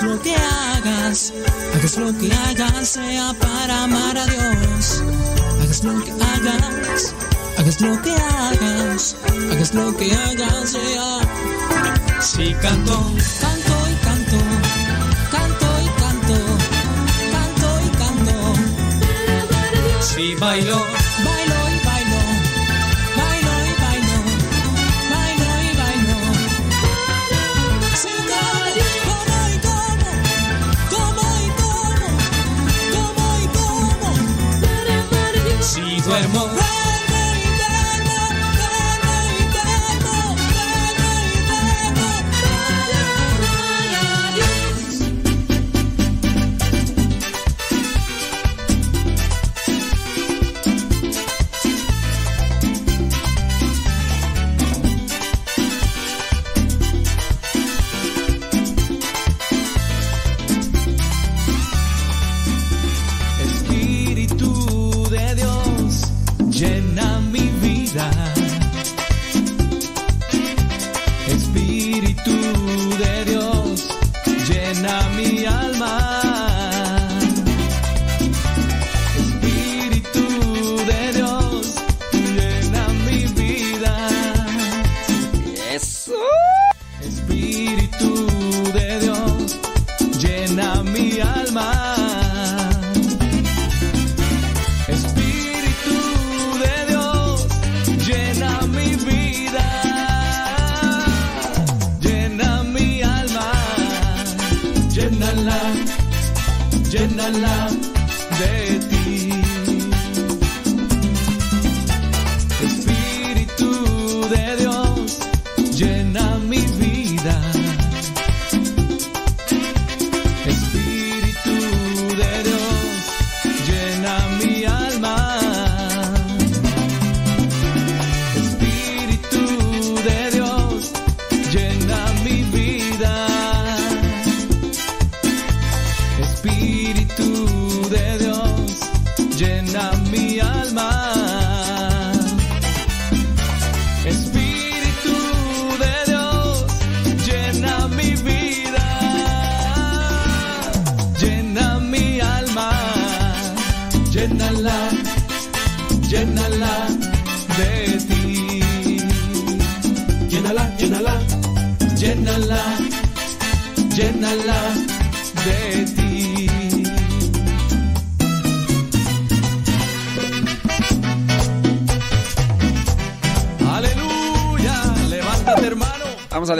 Hagas lo que hagas, hagas lo que hagas, sea para amar a Dios. Hagas lo que hagas, hagas lo que hagas, hagas lo que hagas, sea. Si canto, canto y canto, canto y canto, canto y canto. Si bailo, bailo tu hermoso.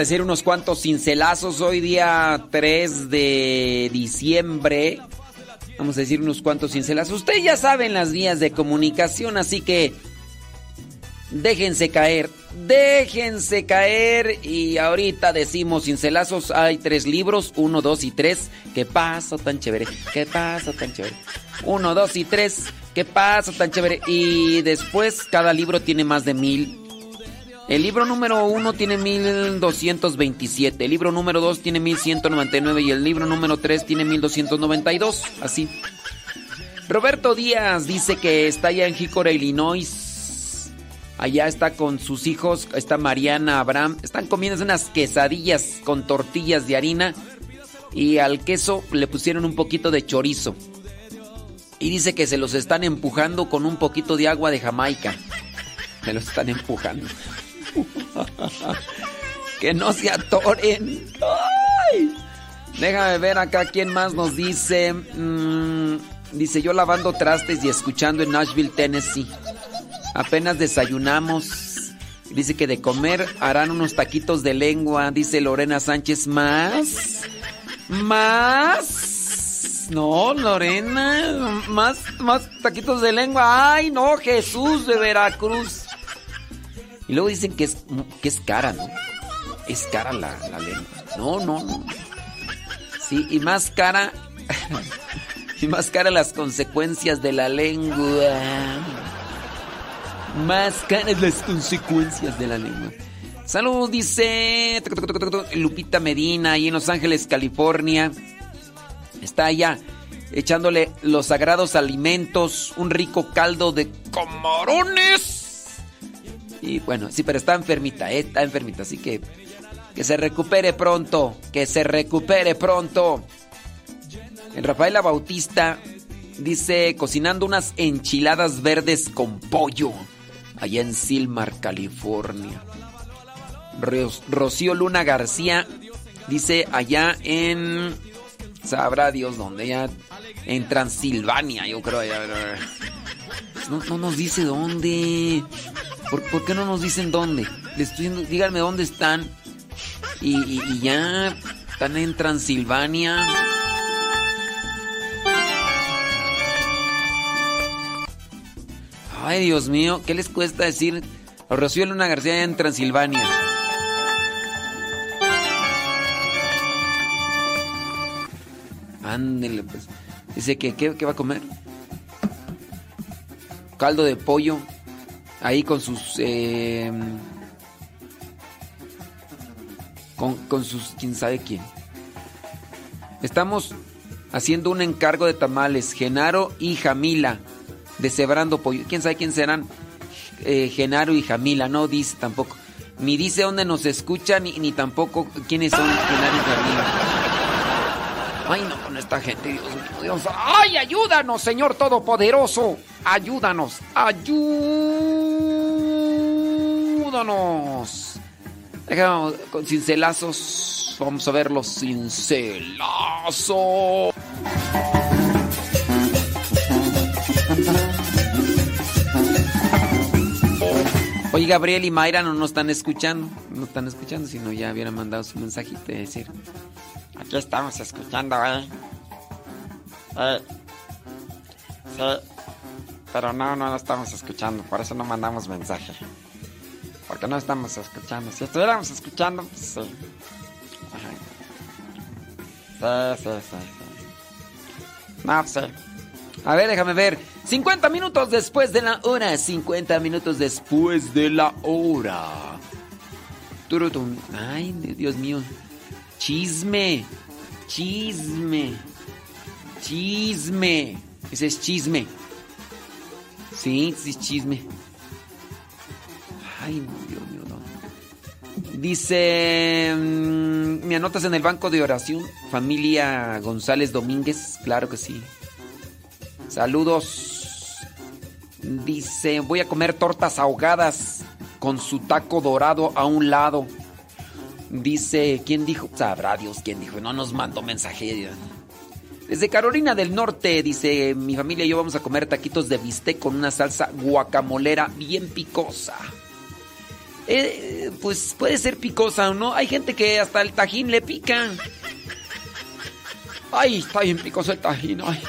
Decir unos cuantos cincelazos hoy día 3 de diciembre. Vamos a decir unos cuantos cincelazos. Ustedes ya saben las vías de comunicación, así que déjense caer, déjense caer y ahorita decimos cincelazos. Hay tres libros, uno, dos y tres. ¿Qué paso tan chévere? ¿Qué paso tan chévere? Uno, dos y tres. ¿Qué paso tan chévere? Y después cada libro tiene más de mil. El libro número uno tiene 1227, el libro número dos tiene 1199 y el libro número tres tiene 1292. Así. Roberto Díaz dice que está allá en Hickory, Illinois. Allá está con sus hijos, está Mariana, Abraham. Están comiendo unas quesadillas con tortillas de harina y al queso le pusieron un poquito de chorizo. Y dice que se los están empujando con un poquito de agua de Jamaica. Se los están empujando. que no se atoren. Déjame ver acá quién más nos dice. Mm, dice yo lavando trastes y escuchando en Nashville, Tennessee. Apenas desayunamos. Dice que de comer harán unos taquitos de lengua. Dice Lorena Sánchez. ¿Más? ¿Más? No, Lorena. Más, más taquitos de lengua. Ay, no, Jesús de Veracruz. Y luego dicen que es, que es cara, ¿no? Es cara la, lengua. No, no, no. Sí, y más cara. y más cara las consecuencias de la lengua. Más caras las consecuencias de la lengua. Salud, dice Lupita Medina, ahí en Los Ángeles, California. Está allá echándole los sagrados alimentos, un rico caldo de camarones. Y bueno, sí, pero está enfermita, ¿eh? está enfermita, así que que se recupere pronto, que se recupere pronto. Rafaela Bautista dice cocinando unas enchiladas verdes con pollo allá en Silmar, California. Rocío Luna García dice allá en sabrá Dios dónde, ya en Transilvania, yo creo. No, no, nos dice dónde. ¿Por, ¿Por, qué no nos dicen dónde? Les estoy diciendo, díganme dónde están. Y, ya están en Transilvania. Ay, Dios mío, ¿qué les cuesta decir Rocío Luna García en Transilvania? Ándele, pues. Dice que, ¿qué, ¿qué va a comer? Caldo de pollo. Ahí con sus... Eh, con, con sus... quién sabe quién. Estamos haciendo un encargo de tamales. Genaro y Jamila. Deshebrando pollo. ¿Quién sabe quién serán? Eh, Genaro y Jamila. No dice tampoco. Ni dice dónde nos escuchan, ni, ni tampoco quiénes son Genaro y Jamila. Ay, no, con esta gente, Dios mío, Dios. ¡Ay, ayúdanos, Señor Todopoderoso! ¡Ayúdanos! ¡Ayúdanos! Déjame con cincelazos. Vamos a ver los cincelazos. Oye, Gabriel y Mayra no nos están escuchando. No están escuchando, sino ya hubieran mandado su mensajito de decir. Aquí estamos escuchando, ¿eh? Eh, sí, pero no, no lo estamos escuchando, por eso no mandamos mensaje. Porque no estamos escuchando. Si estuviéramos escuchando, pues sí. Sí, sí, sí, sí. No, sí. A ver, déjame ver. 50 minutos después de la hora. 50 minutos después de la hora. Turutum. Ay, Dios mío. Chisme. Chisme. Chisme. Ese es chisme. Sí, sí, chisme. Ay, Dios mío, no. Dice, mm, ¿me anotas en el banco de oración? Familia González Domínguez, claro que sí. Saludos. Dice, voy a comer tortas ahogadas con su taco dorado a un lado. Dice, ¿quién dijo? Sabrá Dios quién dijo. No nos mandó mensaje. Desde Carolina del Norte, dice, mi familia y yo vamos a comer taquitos de bistec con una salsa guacamolera bien picosa. Eh, pues puede ser picosa o no. Hay gente que hasta el tajín le pica. Ay, está bien picoso el tajín. Ay,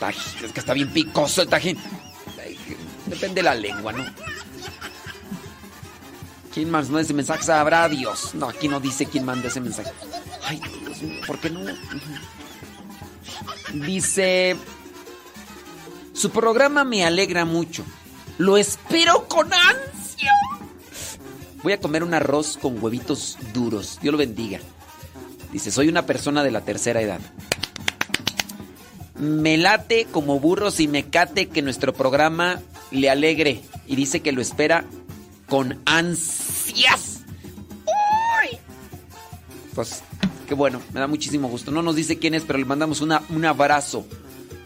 tajín, es que está bien picoso el tajín. Depende de la lengua, ¿no? ¿Quién no ese mensaje? Sabrá Dios. No, aquí no dice quién manda ese mensaje. Ay, Dios mío, ¿por qué no? Dice, su programa me alegra mucho. Lo espero con ansia. Voy a comer un arroz con huevitos duros. Dios lo bendiga. Dice, soy una persona de la tercera edad. Me late como burros y me cate que nuestro programa le alegre. Y dice que lo espera con ansias. ¡Uy! Pues, qué bueno, me da muchísimo gusto. No nos dice quién es, pero le mandamos una, un abrazo.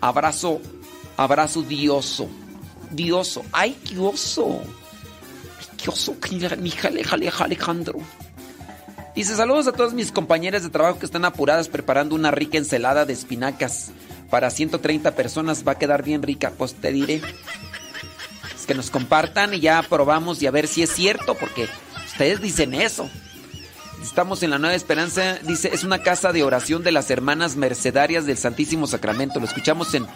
Abrazo, abrazo dioso. Dioso. ¡Ay, qué oso! ¡Qué oso! Mi jale, Alejandro. Dice saludos a todas mis compañeras de trabajo que están apuradas preparando una rica ensalada de espinacas. Para 130 personas va a quedar bien rica, pues te diré. Es que nos compartan y ya probamos y a ver si es cierto, porque dicen eso. Estamos en la Nueva Esperanza, dice, es una casa de oración de las hermanas mercedarias del Santísimo Sacramento. Lo escuchamos en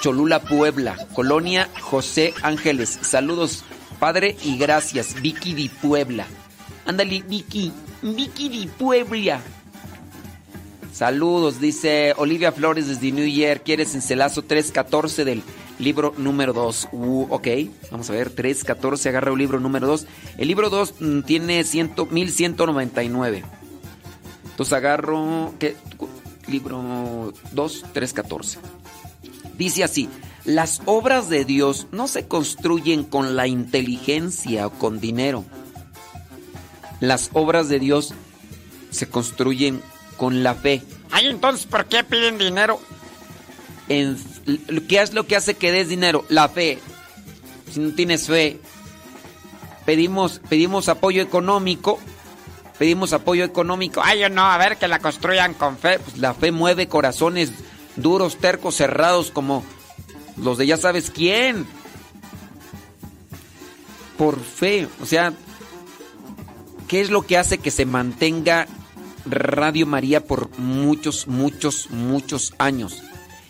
Cholula, Puebla, Colonia José Ángeles. Saludos, Padre, y gracias, Vicky de Puebla. Ándale, Vicky, Vicky de Puebla. Saludos, dice Olivia Flores desde New Year. ¿Quieres encelazo 314 del libro número 2? Uh, ok, vamos a ver, 314, agarra el libro número 2. El libro 2 mm, tiene 100, 1199. Entonces agarro, ¿qué? Libro 2, 314. Dice así, las obras de Dios no se construyen con la inteligencia o con dinero. Las obras de Dios se construyen con la fe. Ay, entonces, ¿por qué piden dinero? En, ¿Qué es lo que hace que des dinero? La fe. Si no tienes fe, pedimos, pedimos apoyo económico. Pedimos apoyo económico. Ay, yo no, a ver, que la construyan con fe. Pues la fe mueve corazones duros, tercos, cerrados, como los de ya sabes quién. Por fe. O sea, ¿qué es lo que hace que se mantenga Radio María por muchos, muchos, muchos años.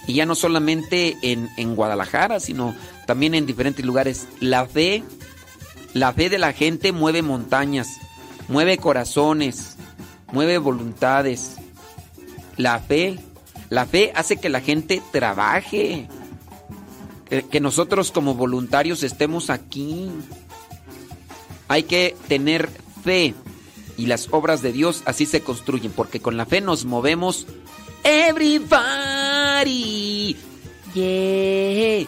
Y ya no solamente en, en, Guadalajara, sino también en diferentes lugares. La fe, la fe de la gente mueve montañas, mueve corazones, mueve voluntades. La fe, la fe hace que la gente trabaje. Que, que nosotros como voluntarios estemos aquí. Hay que tener fe y las obras de Dios así se construyen, porque con la fe nos movemos. Everybody, yeah,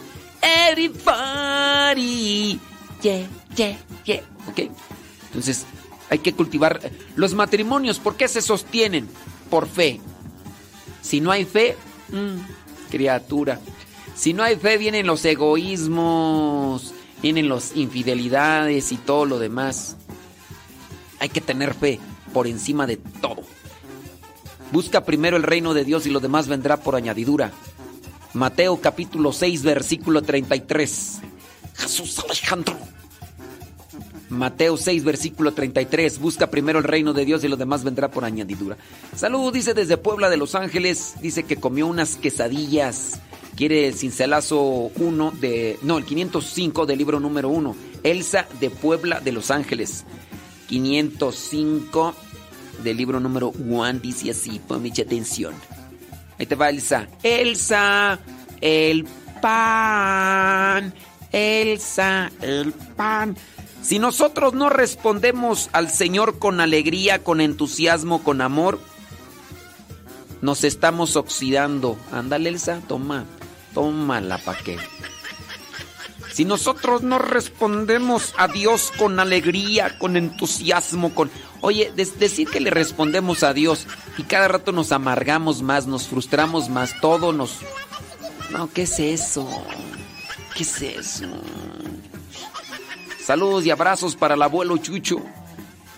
everybody, yeah, yeah, yeah, ok. Entonces hay que cultivar los matrimonios. ¿Por qué se sostienen? Por fe. Si no hay fe, mmm, criatura. Si no hay fe vienen los egoísmos, vienen las infidelidades y todo lo demás. Hay que tener fe por encima de todo. Busca primero el reino de Dios y lo demás vendrá por añadidura. Mateo capítulo 6 versículo 33. Jesús Alejandro. Mateo 6, versículo 33. Busca primero el reino de Dios y lo demás vendrá por añadidura. Salud, dice desde Puebla de Los Ángeles. Dice que comió unas quesadillas. Quiere el cincelazo 1 de. No, el 505 del libro número 1. Elsa de Puebla de Los Ángeles. 505 del libro número 1 dice así. Pon mucha atención. Ahí te va Elsa. Elsa, el pan. Elsa, el pan. Si nosotros no respondemos al Señor con alegría, con entusiasmo, con amor, nos estamos oxidando. Ándale, Elsa, toma, tómala pa' qué. Si nosotros no respondemos a Dios con alegría, con entusiasmo, con... Oye, decir que le respondemos a Dios y cada rato nos amargamos más, nos frustramos más, todo nos... No, ¿qué es eso? ¿Qué es eso? Saludos y abrazos para el abuelo Chucho.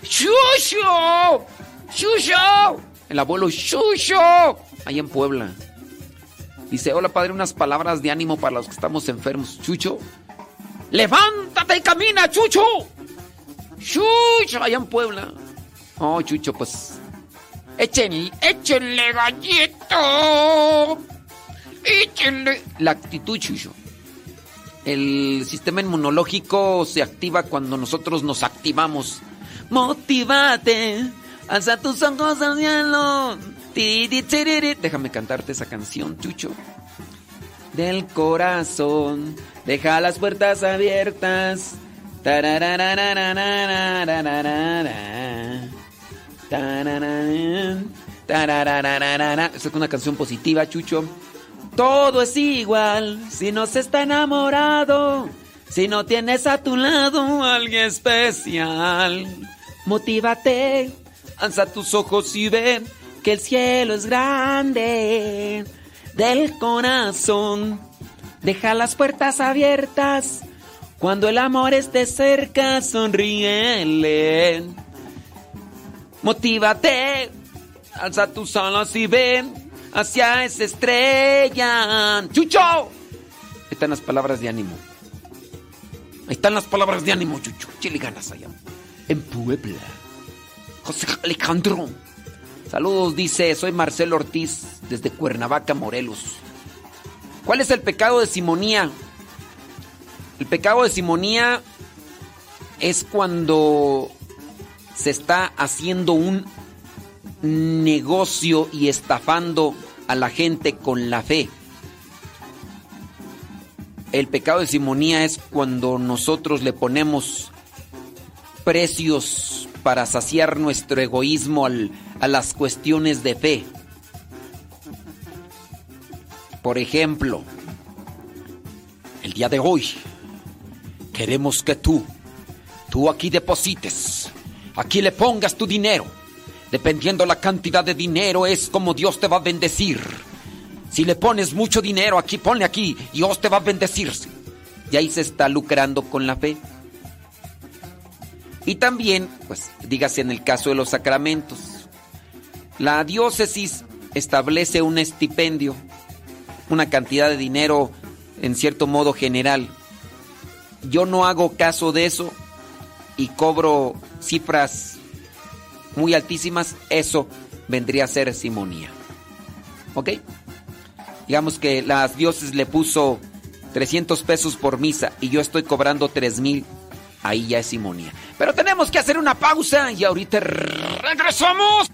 ¡Chucho! ¡Chucho! El abuelo Chucho. Ahí en Puebla. Dice, hola padre, unas palabras de ánimo para los que estamos enfermos. Chucho. ¡Levántate y camina, Chucho! Chucho, allá en Puebla. Oh, Chucho, pues. Échenle, échenle gallito. Échenle. La actitud, Chucho. El sistema inmunológico se activa cuando nosotros nos activamos. Motívate, alza tus ojos al cielo. Déjame cantarte esa canción, Chucho. Del corazón, deja las puertas abiertas. Esa es una canción positiva, Chucho. Todo es igual si no se está enamorado, si no tienes a tu lado alguien especial. Motívate, alza tus ojos y ven que el cielo es grande. Del corazón, deja las puertas abiertas. Cuando el amor esté cerca, sonríele. Motívate, alza tus alas y ven hacia esa estrella. ¡Chucho! Están las palabras de ánimo. Ahí están las palabras de ánimo, Chucho. Chile ganas allá. En Puebla. José Alejandro. Saludos, dice, soy Marcelo Ortiz, desde Cuernavaca, Morelos. ¿Cuál es el pecado de simonía? El pecado de simonía es cuando se está haciendo un negocio y estafando a la gente con la fe. El pecado de simonía es cuando nosotros le ponemos precios para saciar nuestro egoísmo a las cuestiones de fe. Por ejemplo, el día de hoy queremos que tú, tú aquí deposites, aquí le pongas tu dinero. Dependiendo la cantidad de dinero es como Dios te va a bendecir. Si le pones mucho dinero aquí, ponle aquí, Dios te va a bendecir. Y ahí se está lucrando con la fe. Y también, pues dígase en el caso de los sacramentos, la diócesis establece un estipendio, una cantidad de dinero en cierto modo general. Yo no hago caso de eso y cobro cifras muy altísimas, eso vendría a ser simonía. ¿Ok? Digamos que las dioses le puso 300 pesos por misa y yo estoy cobrando 3 mil ahí ya es simonía. Pero tenemos que hacer una pausa y ahorita regresamos.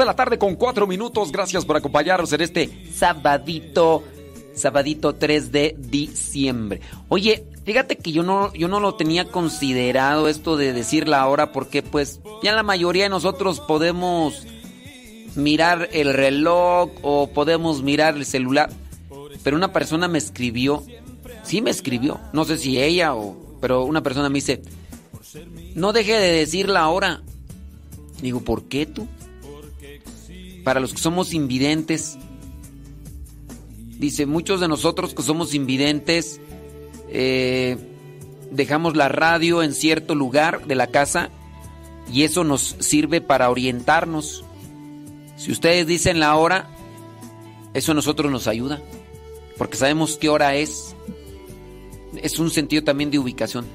de la tarde con cuatro minutos. Gracias por acompañarnos en este sabadito, sabadito 3 de diciembre. Oye, fíjate que yo no, yo no lo tenía considerado esto de decir la hora porque pues ya la mayoría de nosotros podemos mirar el reloj o podemos mirar el celular. Pero una persona me escribió, sí me escribió, no sé si ella o, pero una persona me dice, no deje de decir la hora. Digo, ¿por qué tú? Para los que somos invidentes, dice, muchos de nosotros que somos invidentes, eh, dejamos la radio en cierto lugar de la casa y eso nos sirve para orientarnos. Si ustedes dicen la hora, eso a nosotros nos ayuda, porque sabemos qué hora es. Es un sentido también de ubicación.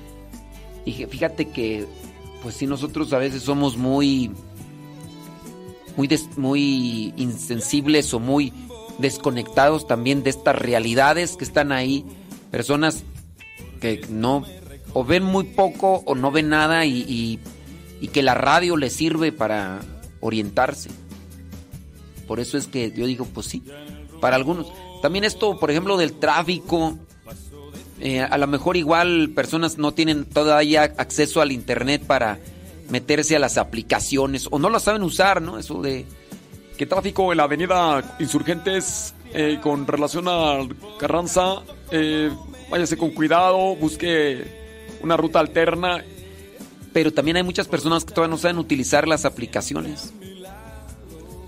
Y fíjate que, pues si nosotros a veces somos muy, muy, muy insensibles o muy desconectados también de estas realidades que están ahí. Personas que no, o ven muy poco o no ven nada y, y, que la radio les sirve para orientarse. Por eso es que yo digo, pues sí, para algunos. También esto, por ejemplo, del tráfico. Eh, a lo mejor igual personas no tienen todavía acceso al internet para meterse a las aplicaciones o no lo saben usar, ¿no? Eso de que tráfico en la avenida Insurgentes eh, con relación a Carranza, eh, váyase con cuidado, busque una ruta alterna. Pero también hay muchas personas que todavía no saben utilizar las aplicaciones.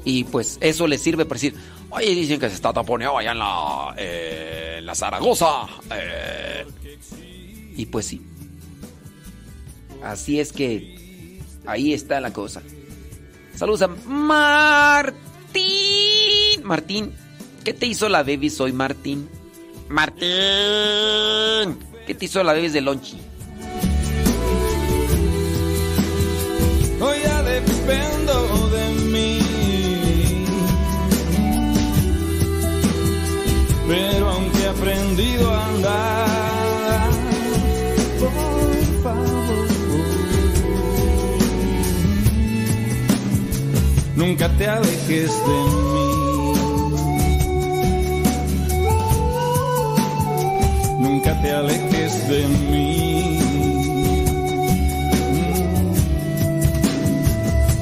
Y pues eso les sirve para decir, oye, dicen que se está taponeado allá en la, eh, en la Zaragoza. Y pues sí. Así es que ahí está la cosa. Saludos a Martín. Martín, ¿qué te hizo la baby hoy, Martín? Martín, ¿qué te hizo la baby de Lonchi? Hoy ya dependo de mí. Pero aunque he aprendido a andar, nunca te alejes de mí. Nunca te alejes de mí.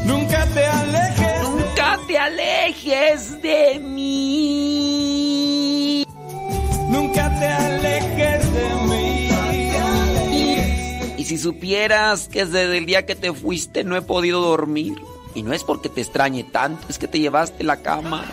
Nunca te alejes. Nunca te alejes de mí. Nunca te alejes de mí. Y si supieras que desde el día que te fuiste no he podido dormir. Y no es porque te extrañe tanto, es que te llevaste la cama.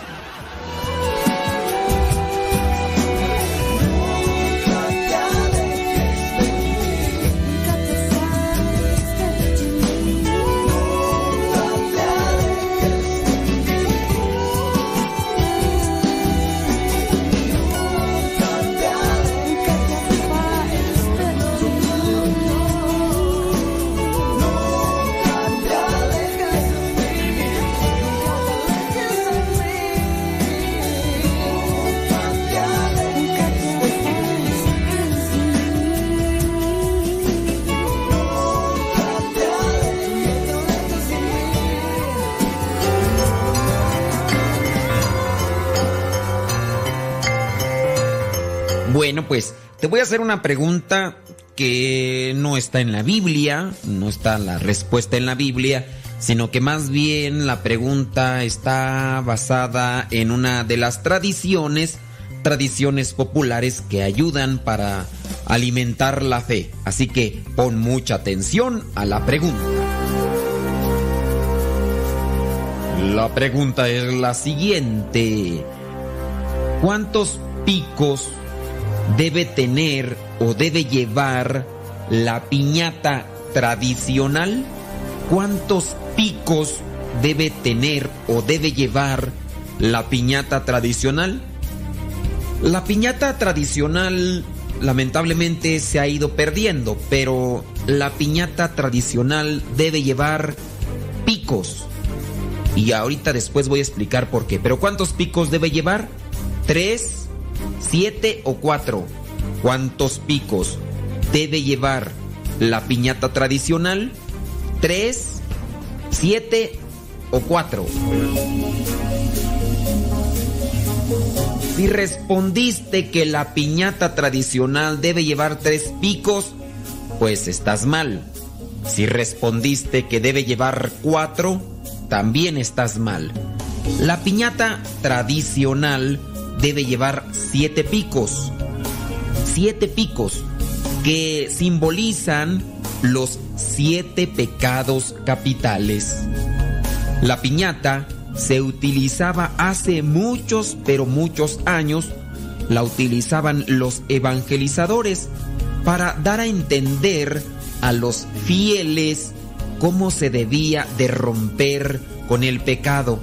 Pues te voy a hacer una pregunta que no está en la Biblia, no está la respuesta en la Biblia, sino que más bien la pregunta está basada en una de las tradiciones, tradiciones populares que ayudan para alimentar la fe. Así que pon mucha atención a la pregunta. La pregunta es la siguiente. ¿Cuántos picos debe tener o debe llevar la piñata tradicional? ¿Cuántos picos debe tener o debe llevar la piñata tradicional? La piñata tradicional lamentablemente se ha ido perdiendo, pero la piñata tradicional debe llevar picos. Y ahorita después voy a explicar por qué. Pero ¿cuántos picos debe llevar? ¿Tres, siete o cuatro? ¿Cuántos picos debe llevar la piñata tradicional? ¿Tres, siete o cuatro? Si respondiste que la piñata tradicional debe llevar tres picos, pues estás mal. Si respondiste que debe llevar cuatro, también estás mal. La piñata tradicional debe llevar siete picos. Siete picos que simbolizan los siete pecados capitales. La piñata se utilizaba hace muchos, pero muchos años, la utilizaban los evangelizadores para dar a entender a los fieles cómo se debía de romper con el pecado.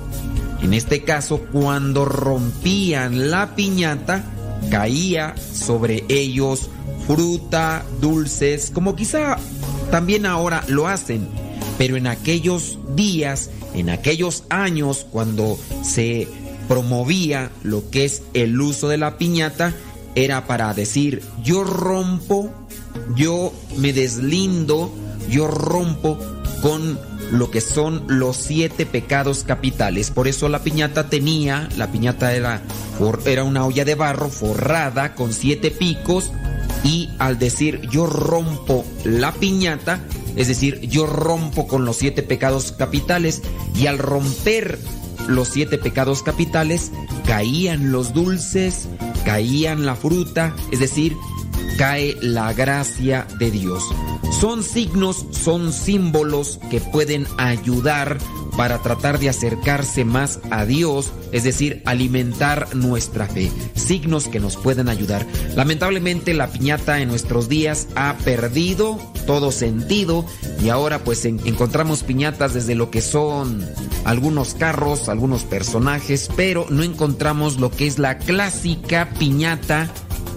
En este caso, cuando rompían la piñata, caía sobre ellos fruta, dulces, como quizá también ahora lo hacen. Pero en aquellos días, en aquellos años, cuando se promovía lo que es el uso de la piñata, era para decir, yo rompo, yo me deslindo, yo rompo con lo que son los siete pecados capitales. Por eso la piñata tenía, la piñata era, era una olla de barro forrada con siete picos y al decir yo rompo la piñata, es decir, yo rompo con los siete pecados capitales y al romper los siete pecados capitales caían los dulces, caían la fruta, es decir, cae la gracia de Dios. Son signos, son símbolos que pueden ayudar para tratar de acercarse más a Dios, es decir, alimentar nuestra fe. Signos que nos pueden ayudar. Lamentablemente la piñata en nuestros días ha perdido todo sentido y ahora pues encontramos piñatas desde lo que son algunos carros, algunos personajes, pero no encontramos lo que es la clásica piñata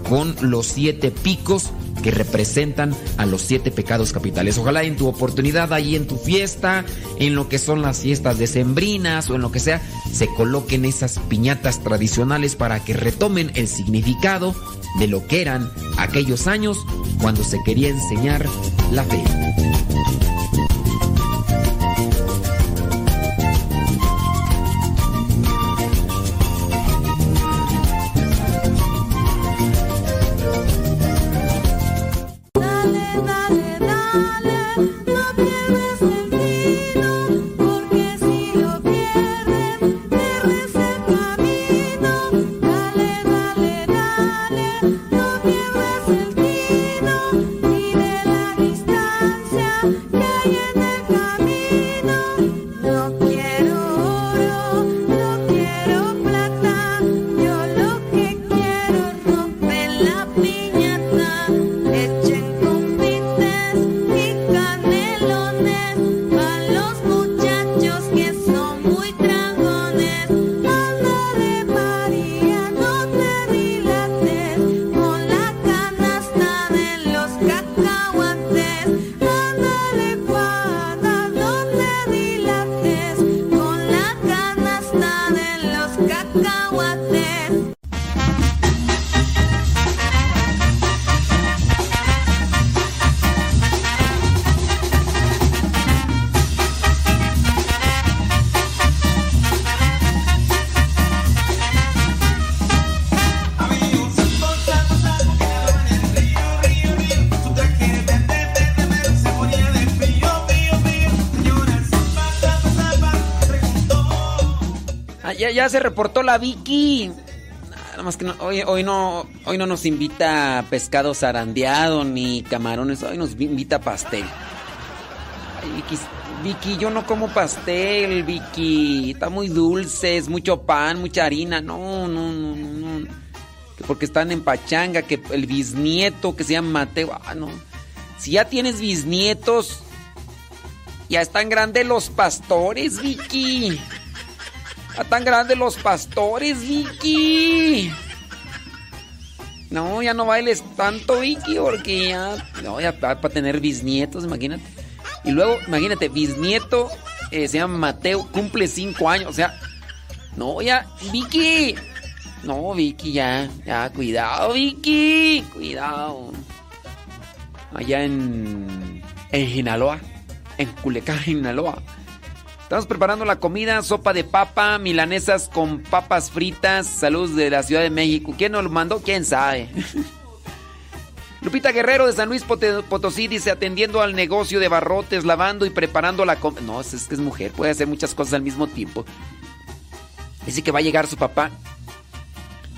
con los siete picos que representan a los siete pecados capitales. Ojalá en tu oportunidad, ahí en tu fiesta, en lo que son las fiestas decembrinas o en lo que sea, se coloquen esas piñatas tradicionales para que retomen el significado de lo que eran aquellos años cuando se quería enseñar la fe. Ya, se reportó la Vicky. Nada más que hoy, no, hoy no nos invita pescado zarandeado ni camarones, hoy nos invita pastel. Vicky, Vicky, yo no como pastel, Vicky. Está muy dulce, es mucho pan, mucha harina. No, no, no, no, no. Que porque están en pachanga, que el bisnieto que se llama Mateo. Ah, no. Si ya tienes bisnietos, ya están grandes los pastores, Vicky. A tan grandes los pastores, Vicky. No, ya no bailes tanto, Vicky, porque ya. No, ya para tener bisnietos, imagínate. Y luego, imagínate, bisnieto eh, se llama Mateo, cumple cinco años. O sea, no, ya, Vicky. No, Vicky, ya, ya, cuidado, Vicky. Cuidado. Allá en. En Sinaloa. En Culecán, Sinaloa. Estamos preparando la comida, sopa de papa, milanesas con papas fritas. Saludos de la Ciudad de México. ¿Quién nos lo mandó? ¿Quién sabe? Lupita Guerrero de San Luis Potosí dice atendiendo al negocio de barrotes, lavando y preparando la comida. No, es que es mujer, puede hacer muchas cosas al mismo tiempo. Dice que va a llegar su papá.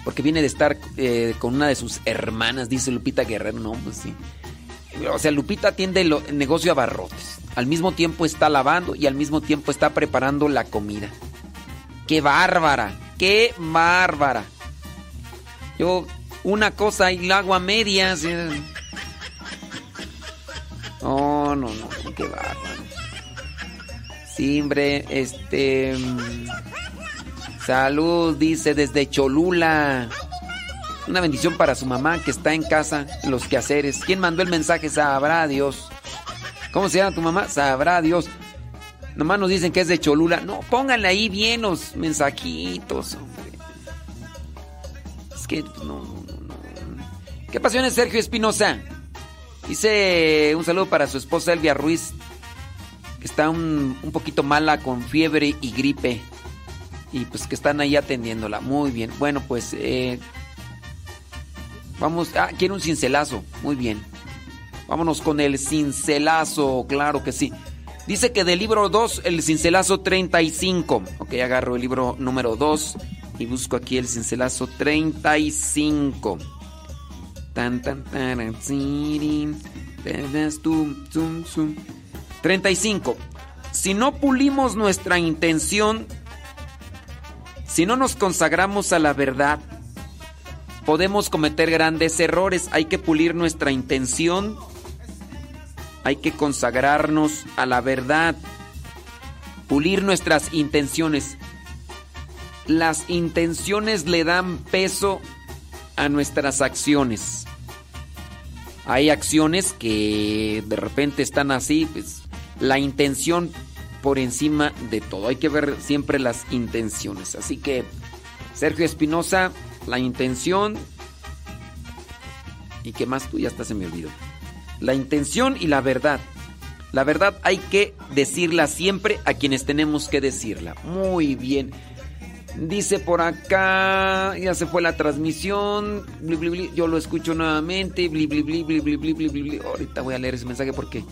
Porque viene de estar eh, con una de sus hermanas, dice Lupita Guerrero. No, pues sí. o sea, Lupita atiende el negocio de abarrotes. Al mismo tiempo está lavando y al mismo tiempo está preparando la comida. ¡Qué bárbara! ¡Qué bárbara! Yo una cosa y la hago a medias. Oh, no, no, qué bárbaro. Simbre, este. mm, Salud, dice desde Cholula. Una bendición para su mamá que está en casa, los quehaceres. ¿Quién mandó el mensaje? Sabrá Dios. ¿Cómo se llama tu mamá? Sabrá Dios. Nomás nos dicen que es de Cholula. No, pónganle ahí bien los mensajitos, hombre. Es que no, no, no, no. ¿Qué pasiones, Sergio Espinosa? Dice un saludo para su esposa Elvia Ruiz, que está un, un poquito mala con fiebre y gripe. Y pues que están ahí atendiéndola. Muy bien. Bueno, pues eh, vamos. Ah, quiere un cincelazo. Muy bien. Vámonos con el cincelazo. Claro que sí. Dice que del libro 2, el cincelazo 35. Ok, agarro el libro número 2 y busco aquí el cincelazo 35. Tan, tan, tan, tum. 35. Si no pulimos nuestra intención, si no nos consagramos a la verdad, podemos cometer grandes errores. Hay que pulir nuestra intención. Hay que consagrarnos a la verdad. Pulir nuestras intenciones. Las intenciones le dan peso a nuestras acciones. Hay acciones que de repente están así, pues la intención por encima de todo. Hay que ver siempre las intenciones. Así que, Sergio Espinosa, la intención. ¿Y qué más tú? Ya hasta se me olvidó la intención y la verdad. La verdad hay que decirla siempre a quienes tenemos que decirla. Muy bien. Dice por acá, ya se fue la transmisión, yo lo escucho nuevamente, ahorita voy a leer ese mensaje porque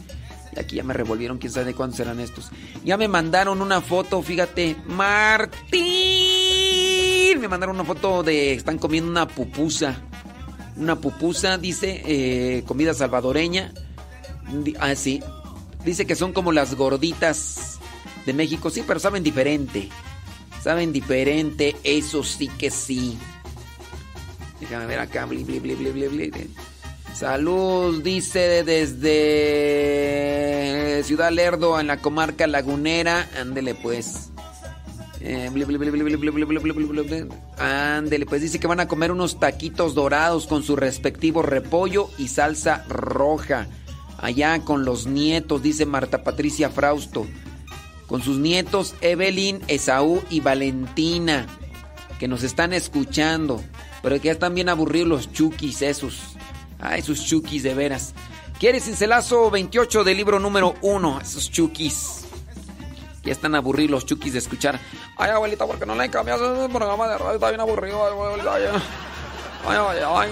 aquí ya me revolvieron, quién sabe cuándo serán estos. Ya me mandaron una foto, fíjate, Martín, me mandaron una foto de, están comiendo una pupusa. Una pupusa, dice. eh, comida salvadoreña. Ah, sí. Dice que son como las gorditas de México. Sí, pero saben diferente. Saben diferente, eso sí que sí. Déjame ver acá. Salud, dice desde Ciudad Lerdo, en la comarca lagunera. Ándele pues. Ándele, pues dice que van a comer unos taquitos dorados con su respectivo repollo y salsa roja. Allá con los nietos, dice Marta Patricia Frausto con sus nietos Evelyn, Esaú y Valentina, que nos están escuchando, pero que ya están bien aburridos los chukis esos. Ay, esos chukis de veras. ¿Quieres cincelazo 28 del libro número 1? Esos chukis. Ya están aburridos los chukis de escuchar. Ay, abuelita, ¿por qué no le cambias el programa de radio? Está bien aburrido, abuelita. Ay, ay, ay.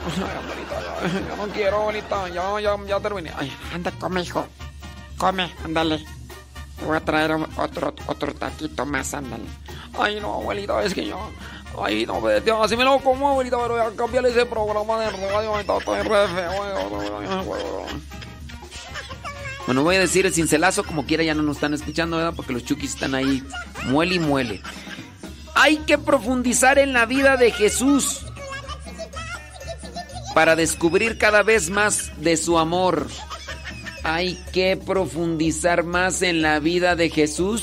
Ay, abuelita, ya, ya no quiero, abuelita. Ya, ya, ya terminé. Ay, Anda, come, hijo. Come, ándale. Voy a traer otro, otro taquito más, ándale. Ay, no, abuelita, es que yo. Ay, no, tío, así me lo como, abuelita, pero ya cambiale ese programa de radio, ahorita estoy re feo. Bueno, voy a decir el cincelazo, como quiera ya no nos están escuchando, ¿verdad? Porque los chukis están ahí, muele y muele. Hay que profundizar en la vida de Jesús para descubrir cada vez más de su amor. Hay que profundizar más en la vida de Jesús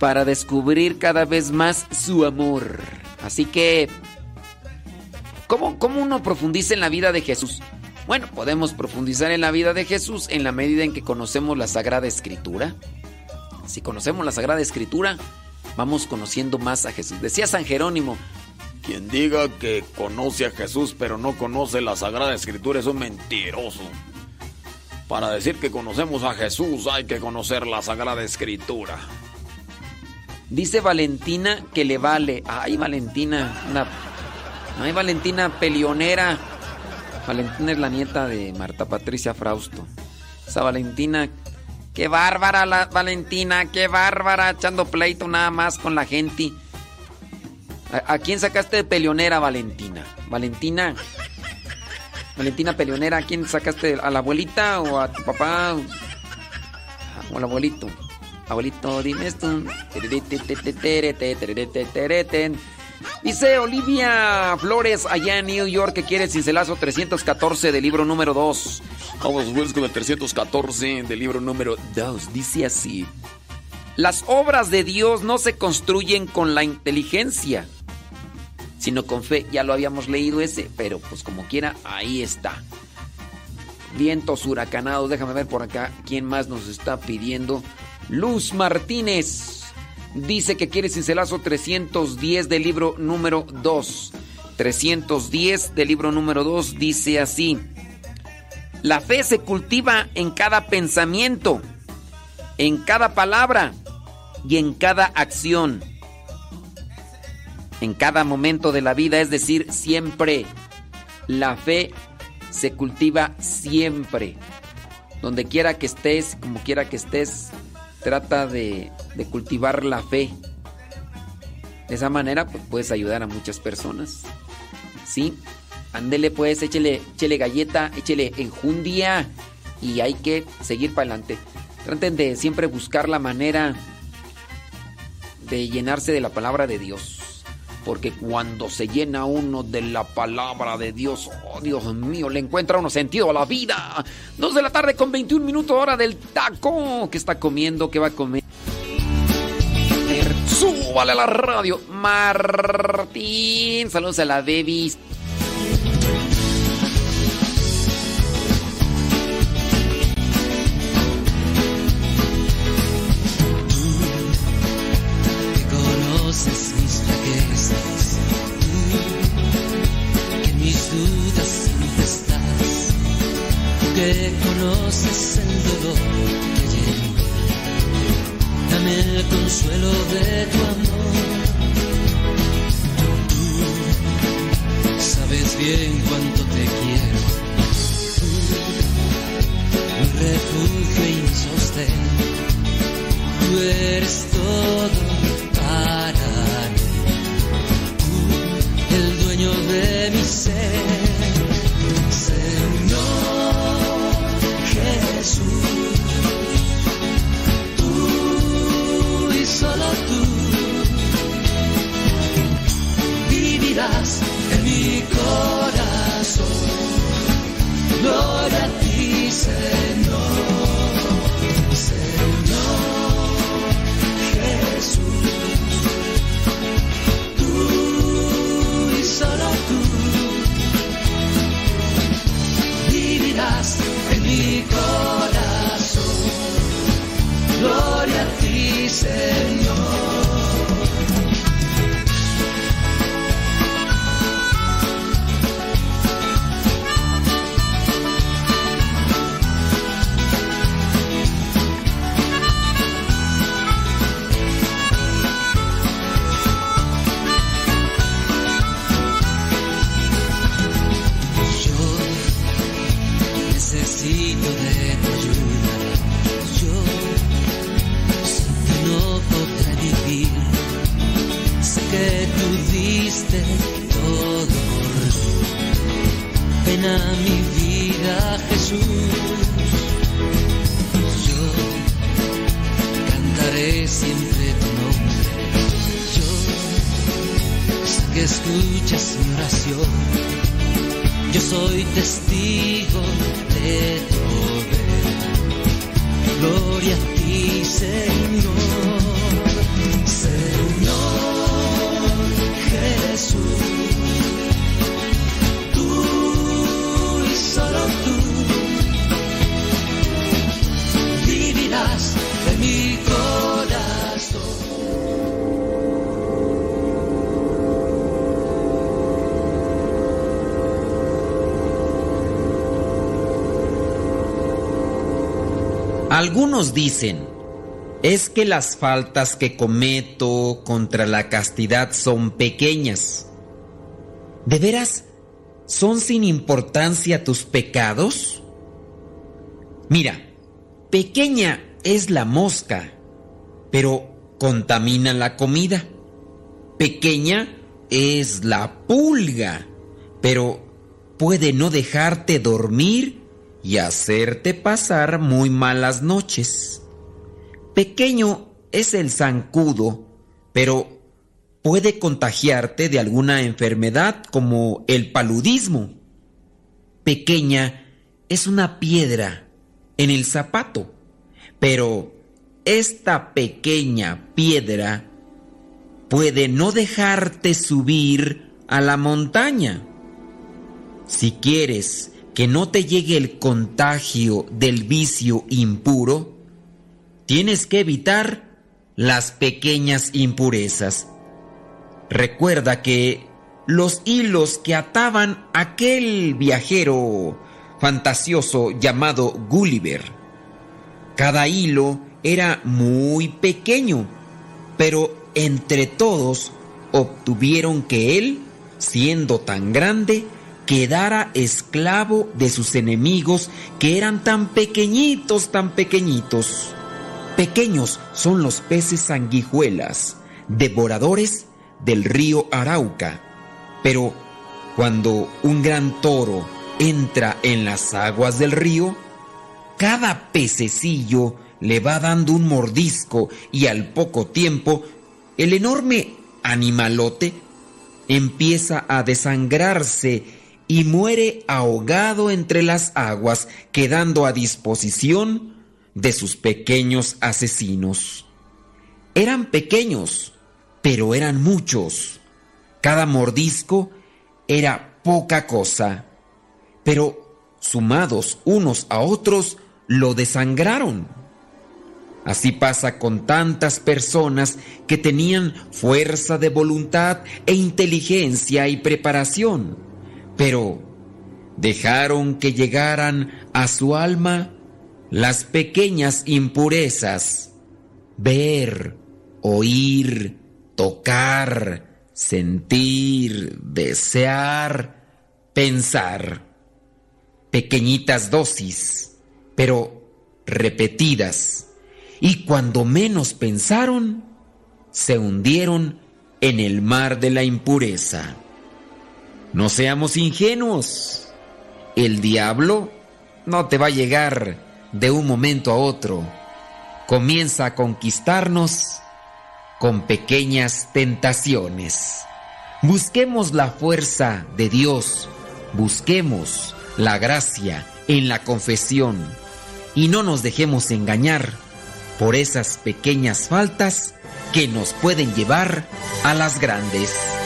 para descubrir cada vez más su amor. Así que, ¿cómo, cómo uno profundiza en la vida de Jesús? Bueno, podemos profundizar en la vida de Jesús en la medida en que conocemos la Sagrada Escritura. Si conocemos la Sagrada Escritura, vamos conociendo más a Jesús. Decía San Jerónimo, Quien diga que conoce a Jesús pero no conoce la Sagrada Escritura es un mentiroso. Para decir que conocemos a Jesús hay que conocer la Sagrada Escritura. dice Valentina que le vale. Ay, Valentina, una... Ay, Valentina pelionera. Valentina es la nieta de Marta Patricia Frausto. Esa Valentina, qué bárbara la Valentina, qué bárbara, echando pleito nada más con la gente. ¿A, a quién sacaste de pelionera, Valentina? Valentina. Valentina Peleonera, ¿a quién sacaste? ¿A la abuelita o a tu papá? O al abuelito. Abuelito, dime esto. Dice Olivia Flores allá en New York que quiere cincelazo 314 del libro número 2. Vamos pues con el 314 del libro número 2. Dice así. Las obras de Dios no se construyen con la inteligencia, sino con fe. Ya lo habíamos leído ese, pero pues como quiera, ahí está. Vientos huracanados, déjame ver por acá quién más nos está pidiendo. Luz Martínez dice que quiere cincelazo 310 del libro número 2. 310 del libro número 2 dice así. La fe se cultiva en cada pensamiento, en cada palabra y en cada acción. En cada momento de la vida, es decir, siempre. La fe se cultiva siempre. Donde quiera que estés, como quiera que estés, trata de, cultivar la fe. De esa manera pues, puedes ayudar a muchas personas. Sí, ándele pues, échele, échele galleta, échele enjundia y hay que seguir para adelante. Traten de siempre buscar la manera de llenarse de la palabra de Dios. Porque cuando se llena uno de la palabra de Dios, oh Dios mío, le encuentra uno sentido a la vida. Dos de la tarde con 21 minutos hora del taco. ¿Qué está comiendo? ¿Qué va a comer? Súbale a la radio. Martín, saludos a la Davis. El consuelo de tu Dicen, es que las faltas que cometo contra la castidad son pequeñas. ¿De veras son sin importancia tus pecados? Mira, pequeña es la mosca, pero contamina la comida. Pequeña es la pulga, pero puede no dejarte dormir y hacerte pasar muy malas noches. Pequeño es el zancudo, pero puede contagiarte de alguna enfermedad como el paludismo. Pequeña es una piedra en el zapato, pero esta pequeña piedra puede no dejarte subir a la montaña. Si quieres que no te llegue el contagio del vicio impuro, tienes que evitar las pequeñas impurezas. Recuerda que los hilos que ataban aquel viajero fantasioso llamado Gulliver, cada hilo era muy pequeño, pero entre todos obtuvieron que él, siendo tan grande, quedara esclavo de sus enemigos que eran tan pequeñitos, tan pequeñitos. Pequeños son los peces sanguijuelas, devoradores del río Arauca. Pero cuando un gran toro entra en las aguas del río, cada pececillo le va dando un mordisco y al poco tiempo el enorme animalote empieza a desangrarse y muere ahogado entre las aguas, quedando a disposición de sus pequeños asesinos. Eran pequeños, pero eran muchos. Cada mordisco era poca cosa, pero sumados unos a otros lo desangraron. Así pasa con tantas personas que tenían fuerza de voluntad e inteligencia y preparación, pero dejaron que llegaran a su alma las pequeñas impurezas, ver, oír, tocar, sentir, desear, pensar. Pequeñitas dosis, pero repetidas y cuando menos pensaron, se hundieron en el mar de la impureza. No seamos ingenuos. El diablo no te va a llegar de un momento a otro. Comienza a conquistarnos con pequeñas tentaciones. Busquemos la fuerza de Dios, busquemos la gracia en la confesión y no nos dejemos engañar por esas pequeñas faltas que nos pueden llevar a las grandes.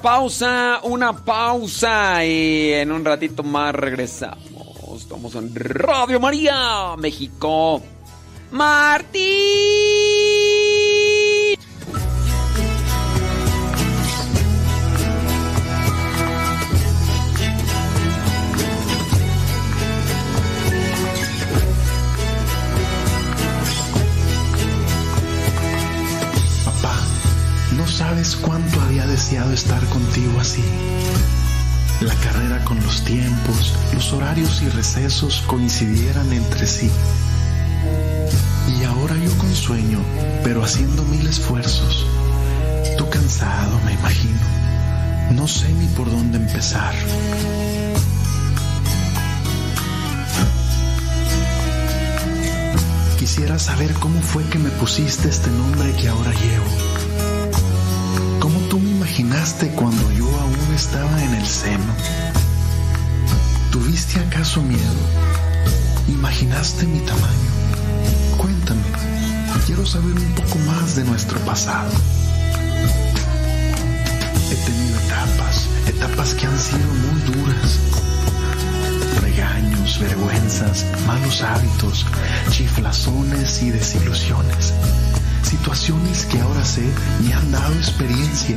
Pausa, una pausa y en un ratito más regresamos. Estamos en Radio María, México. Martín. La carrera con los tiempos, los horarios y recesos coincidieran entre sí. Y ahora yo con sueño, pero haciendo mil esfuerzos. Tú cansado, me imagino. No sé ni por dónde empezar. Quisiera saber cómo fue que me pusiste este nombre que ahora llevo. ¿Cómo tú me imaginaste cuando yo aún estaba en el seno? ¿Tuviste acaso miedo? ¿Imaginaste mi tamaño? Cuéntame, quiero saber un poco más de nuestro pasado. He tenido etapas, etapas que han sido muy duras. Regaños, vergüenzas, malos hábitos, chiflazones y desilusiones. Situaciones que ahora sé me han dado experiencia,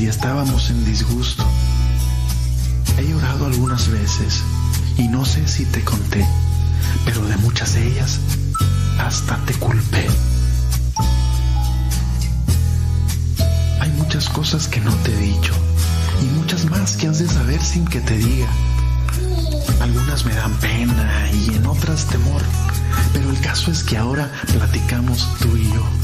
Y estábamos en disgusto. He llorado algunas veces y no sé si te conté, pero de muchas de ellas hasta te culpé. Hay muchas cosas que no te he dicho y muchas más que has de saber sin que te diga. Algunas me dan pena y en otras temor, pero el caso es que ahora platicamos tú y yo.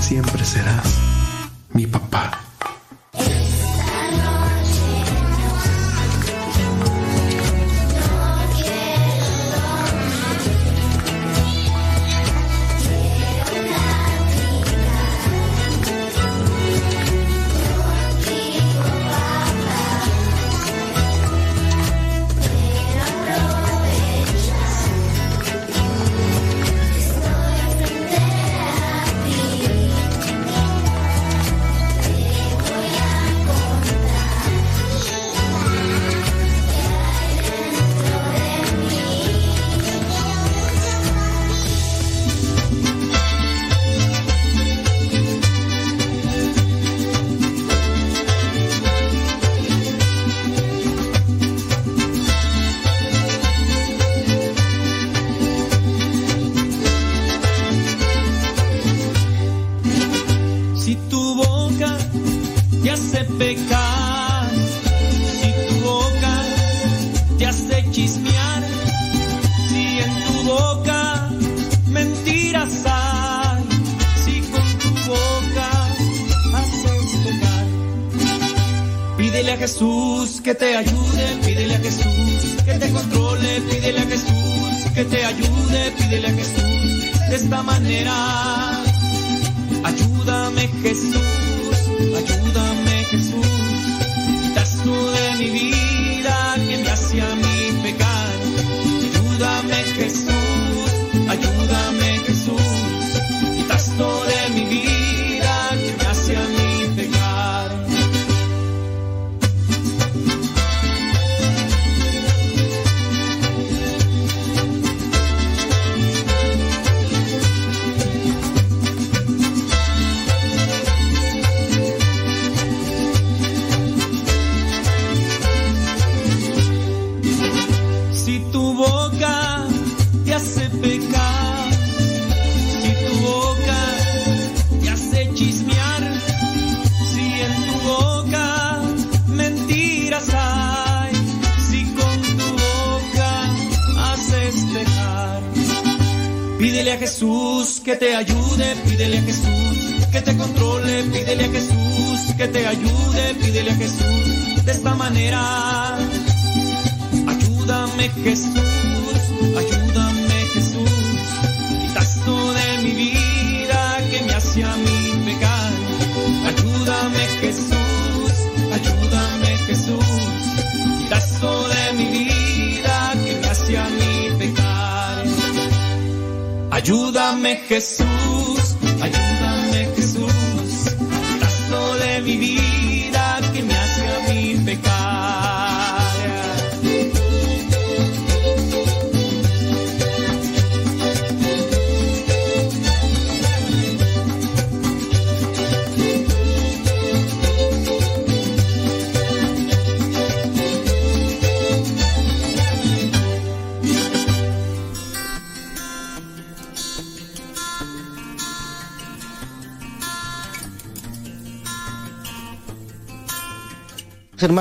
siempre serás mi papá.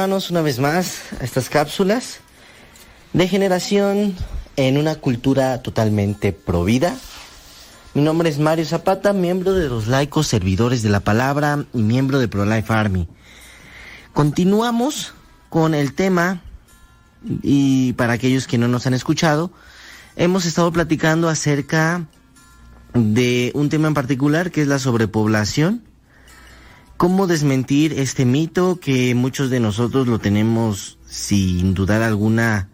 Una vez más a estas cápsulas de generación en una cultura totalmente provida. Mi nombre es Mario Zapata, miembro de los laicos servidores de la palabra y miembro de ProLife Army. Continuamos con el tema y para aquellos que no nos han escuchado, hemos estado platicando acerca de un tema en particular que es la sobrepoblación ¿Cómo desmentir este mito que muchos de nosotros lo tenemos sin dudar alguna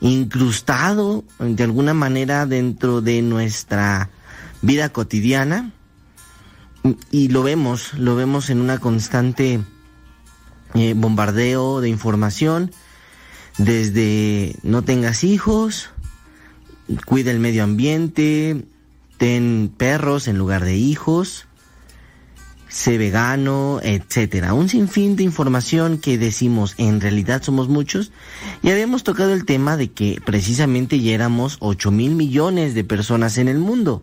incrustado de alguna manera dentro de nuestra vida cotidiana? Y lo vemos, lo vemos en una constante eh, bombardeo de información, desde no tengas hijos, cuida el medio ambiente, ten perros en lugar de hijos, sé vegano, etcétera. Un sinfín de información que decimos en realidad somos muchos. Y habíamos tocado el tema de que precisamente ya éramos 8 mil millones de personas en el mundo.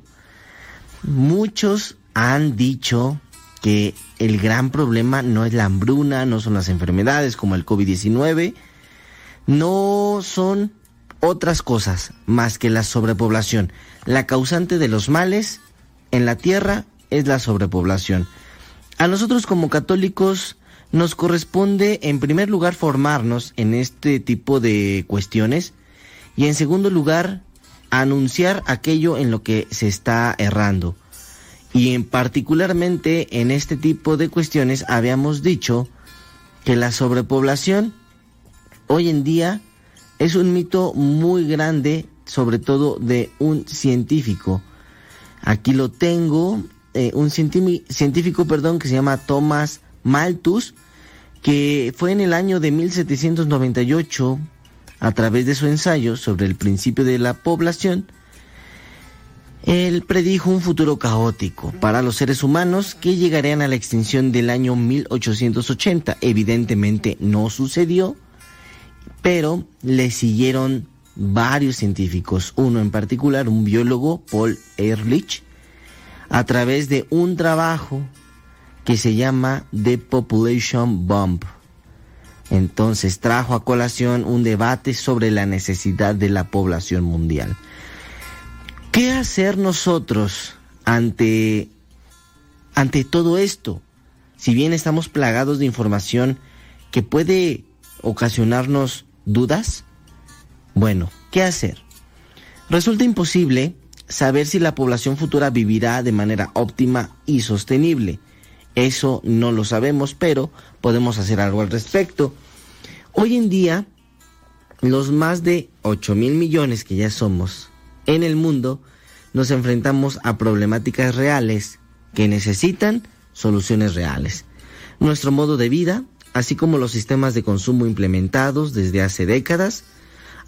Muchos han dicho que el gran problema no es la hambruna, no son las enfermedades como el COVID-19, no son otras cosas más que la sobrepoblación. La causante de los males en la tierra es la sobrepoblación. A nosotros como católicos nos corresponde en primer lugar formarnos en este tipo de cuestiones y en segundo lugar anunciar aquello en lo que se está errando. Y en particularmente en este tipo de cuestiones habíamos dicho que la sobrepoblación hoy en día es un mito muy grande, sobre todo de un científico. Aquí lo tengo, eh, un científico perdón, que se llama Thomas Malthus, que fue en el año de 1798, a través de su ensayo sobre el principio de la población, él predijo un futuro caótico para los seres humanos que llegarían a la extinción del año 1880. Evidentemente no sucedió, pero le siguieron varios científicos, uno en particular, un biólogo, Paul Ehrlich, a través de un trabajo que se llama The Population Bomb. Entonces trajo a colación un debate sobre la necesidad de la población mundial. ¿Qué hacer nosotros ante, ante todo esto? Si bien estamos plagados de información que puede ocasionarnos dudas, bueno, ¿qué hacer? Resulta imposible saber si la población futura vivirá de manera óptima y sostenible. Eso no lo sabemos, pero podemos hacer algo al respecto. Hoy en día, los más de 8 mil millones que ya somos en el mundo, nos enfrentamos a problemáticas reales que necesitan soluciones reales. Nuestro modo de vida, así como los sistemas de consumo implementados desde hace décadas,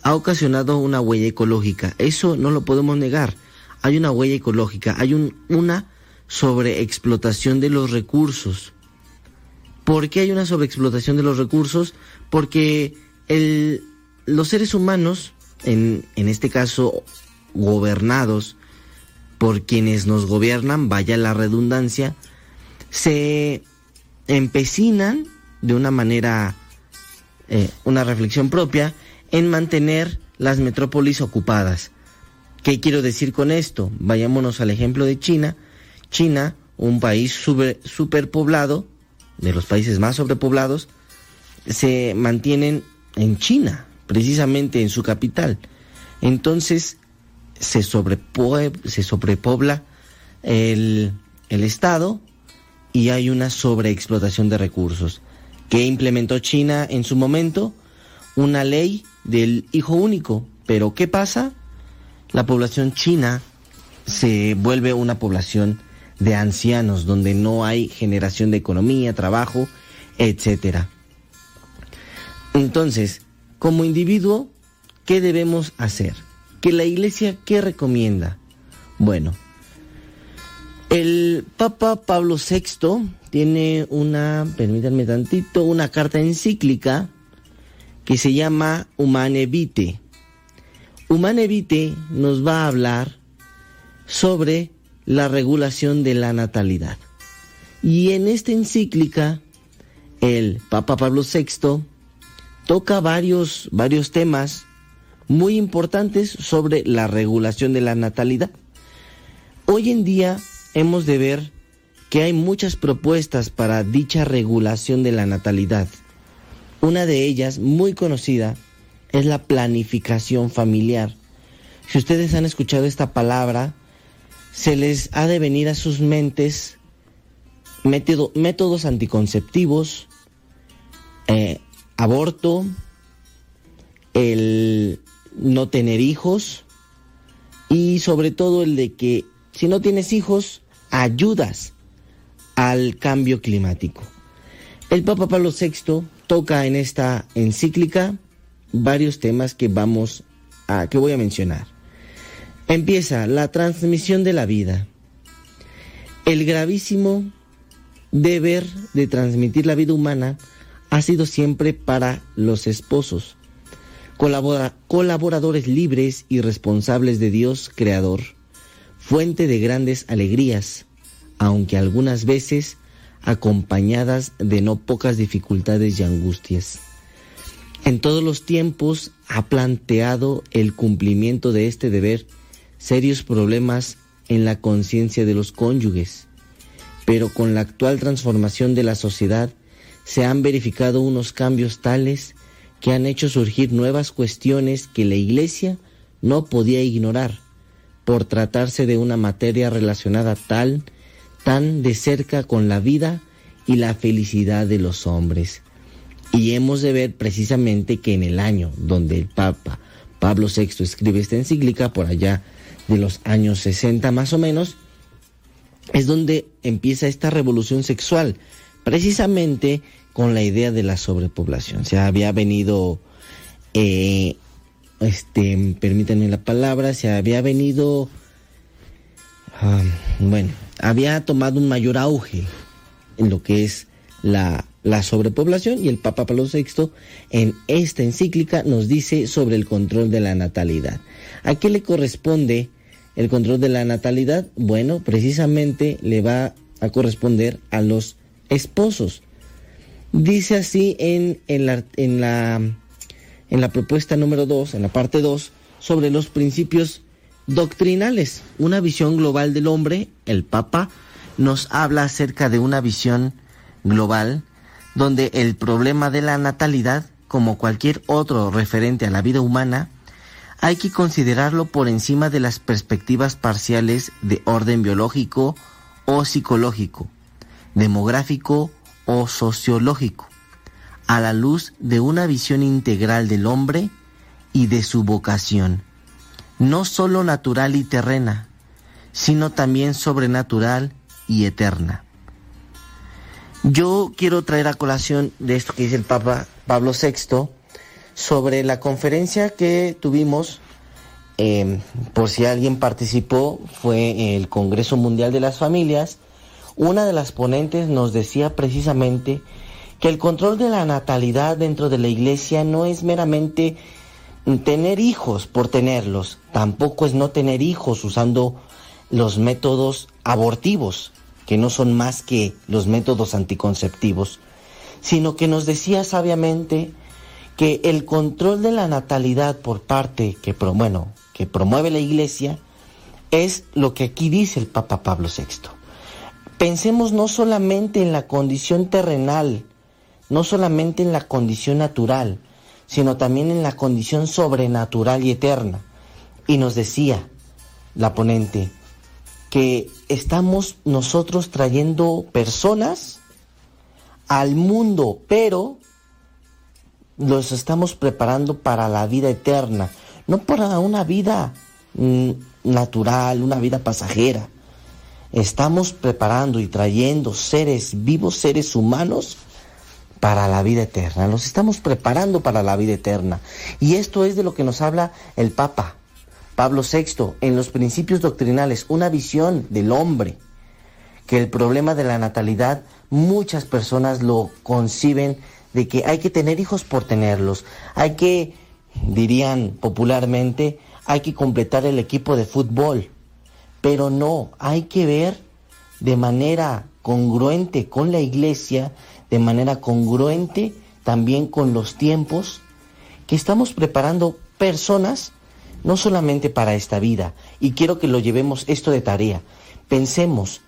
ha ocasionado una huella ecológica. Eso no lo podemos negar hay una huella ecológica, hay un, una sobreexplotación de los recursos. ¿Por qué hay una sobreexplotación de los recursos? Porque los seres humanos, en, en este caso gobernados por quienes nos gobiernan, vaya la redundancia, se empecinan de una manera, eh, una reflexión propia, en mantener las metrópolis ocupadas. ¿Qué quiero decir con esto? Vayámonos al ejemplo de China. China, un país superpoblado, de los países más sobrepoblados, se mantienen en China, precisamente en su capital. Entonces, se, se sobrepobla el, el Estado y hay una sobreexplotación de recursos. ¿Qué implementó China en su momento? Una ley del hijo único. Pero ¿qué pasa? La población china se vuelve una población de ancianos, donde no hay generación de economía, trabajo, etcétera. Entonces, como individuo, ¿qué debemos hacer? ¿Que la iglesia qué recomienda? Bueno, el Papa Pablo VI tiene una, permítanme tantito, una carta encíclica que se llama Humane Vitae. Humane Vitae nos va a hablar sobre la regulación de la natalidad. Y en esta encíclica, el Papa Pablo VI toca varios, varios temas muy importantes sobre la regulación de la natalidad. Hoy en día hemos de ver que hay muchas propuestas para dicha regulación de la natalidad. Una de ellas, muy conocida, es la planificación familiar. Si ustedes han escuchado esta palabra, se les ha de venir a sus mentes métodos anticonceptivos, eh, aborto, el no tener hijos y sobre todo el de que si no tienes hijos, ayudas al cambio climático. El Papa Pablo VI toca en esta encíclica varios temas que vamos a que voy a mencionar. Empieza la transmisión de la vida. El gravísimo deber de transmitir la vida humana ha sido siempre para los esposos, colaboradores libres y responsables de Dios Creador, fuente de grandes alegrías, aunque algunas veces acompañadas de no pocas dificultades y angustias. En todos los tiempos ha planteado el cumplimiento de este deber serios problemas en la conciencia de los cónyuges, pero con la actual transformación de la sociedad se han verificado unos cambios tales que han hecho surgir nuevas cuestiones que la Iglesia no podía ignorar, por tratarse de una materia relacionada tal, tan de cerca con la vida y la felicidad de los hombres. Y hemos de ver precisamente que en el año donde el Papa Pablo VI escribe esta encíclica, por allá de los años 60 más o menos, es donde empieza esta revolución sexual, precisamente con la idea de la sobrepoblación. Se había venido, eh, este, permítanme la palabra, se había venido, ah, bueno, había tomado un mayor auge en lo que es la, la sobrepoblación y el Papa Pablo VI en esta encíclica nos dice sobre el control de la natalidad. ¿A qué le corresponde el control de la natalidad? Bueno, precisamente le va a corresponder a los esposos. Dice así en, en, la, en, la, en la propuesta número 2, en la parte 2, sobre los principios doctrinales, una visión global del hombre, el Papa nos habla acerca de una visión global donde el problema de la natalidad, como cualquier otro referente a la vida humana, hay que considerarlo por encima de las perspectivas parciales de orden biológico o psicológico, demográfico o sociológico, a la luz de una visión integral del hombre y de su vocación, no sólo natural y terrena, sino también sobrenatural y eterna. Yo quiero traer a colación de esto que dice el Papa Pablo VI sobre la conferencia que tuvimos, eh, por si alguien participó, fue el Congreso Mundial de las Familias. Una de las ponentes nos decía precisamente que el control de la natalidad dentro de la iglesia no es meramente tener hijos por tenerlos, tampoco es no tener hijos usando los métodos abortivos, que no son más que los métodos anticonceptivos, sino que nos decía sabiamente que el control de la natalidad por parte que, que promueve la iglesia es lo que aquí dice el Papa Pablo VI. Pensemos no solamente en la condición terrenal, no solamente en la condición natural, sino también en la condición sobrenatural y eterna. Y nos decía la ponente, que estamos nosotros trayendo personas al mundo, pero los estamos preparando para la vida eterna, no para una vida mm, natural, una vida pasajera. Estamos preparando y trayendo seres vivos, seres humanos, para la vida eterna. Los estamos preparando para la vida eterna. Y esto es de lo que nos habla el Papa Pablo VI en los principios doctrinales, una visión del hombre, que el problema de la natalidad muchas personas lo conciben de que hay que tener hijos por tenerlos, hay que, dirían popularmente, hay que completar el equipo de fútbol, pero no, hay que ver de manera congruente con la iglesia, de manera congruente también con los tiempos, que estamos preparando personas no solamente para esta vida, y quiero que lo llevemos esto de tarea. Pensemos,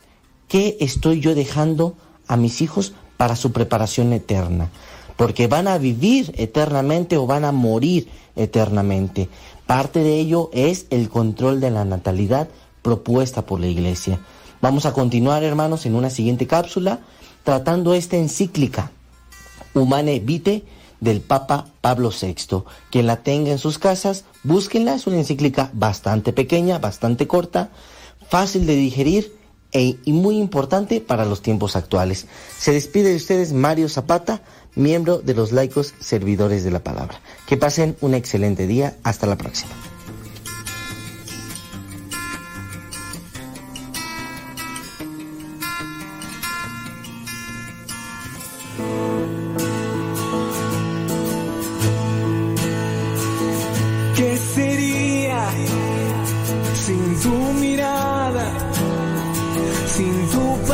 ¿qué estoy yo dejando a mis hijos para su preparación eterna? Porque van a vivir eternamente o van a morir eternamente. Parte de ello es el control de la natalidad propuesta por la Iglesia. Vamos a continuar, hermanos, en una siguiente cápsula tratando esta encíclica Humane Vitae del Papa Pablo VI. Quien la tenga en sus casas, búsquenla, es una encíclica bastante pequeña, bastante corta, fácil de digerir e, y muy importante para los tiempos actuales. Se despide de ustedes Mario Zapata, miembro de los laicos servidores de la palabra. Que pasen un excelente día, hasta la próxima.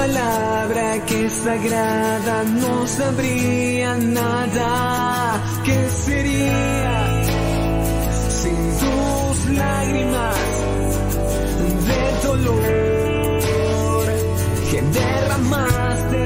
Palabra que es sagrada no sabría nada. ¿Qué sería sin tus lágrimas de dolor que derramaste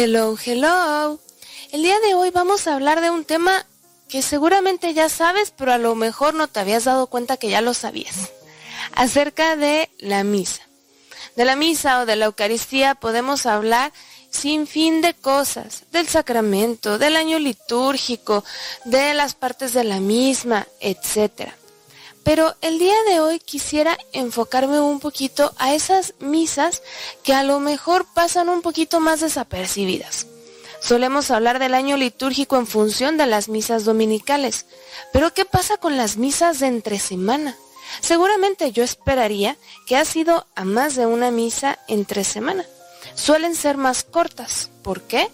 Hello, hello. El día de hoy vamos a hablar de un tema que seguramente ya sabes, pero a lo mejor no te habías dado cuenta que ya lo sabías. Acerca de la misa. De la misa o de la Eucaristía podemos hablar sin fin de cosas, del sacramento, del año litúrgico, de las partes de la misma, etc. Pero el día de hoy quisiera enfocarme un poquito a esas misas que a lo mejor pasan un poquito más desapercibidas. Solemos hablar del año litúrgico en función de las misas dominicales, pero ¿qué pasa con las misas de entre semana? Seguramente yo esperaría que ha sido a más de una misa entre semana. Suelen ser más cortas. ¿Por qué?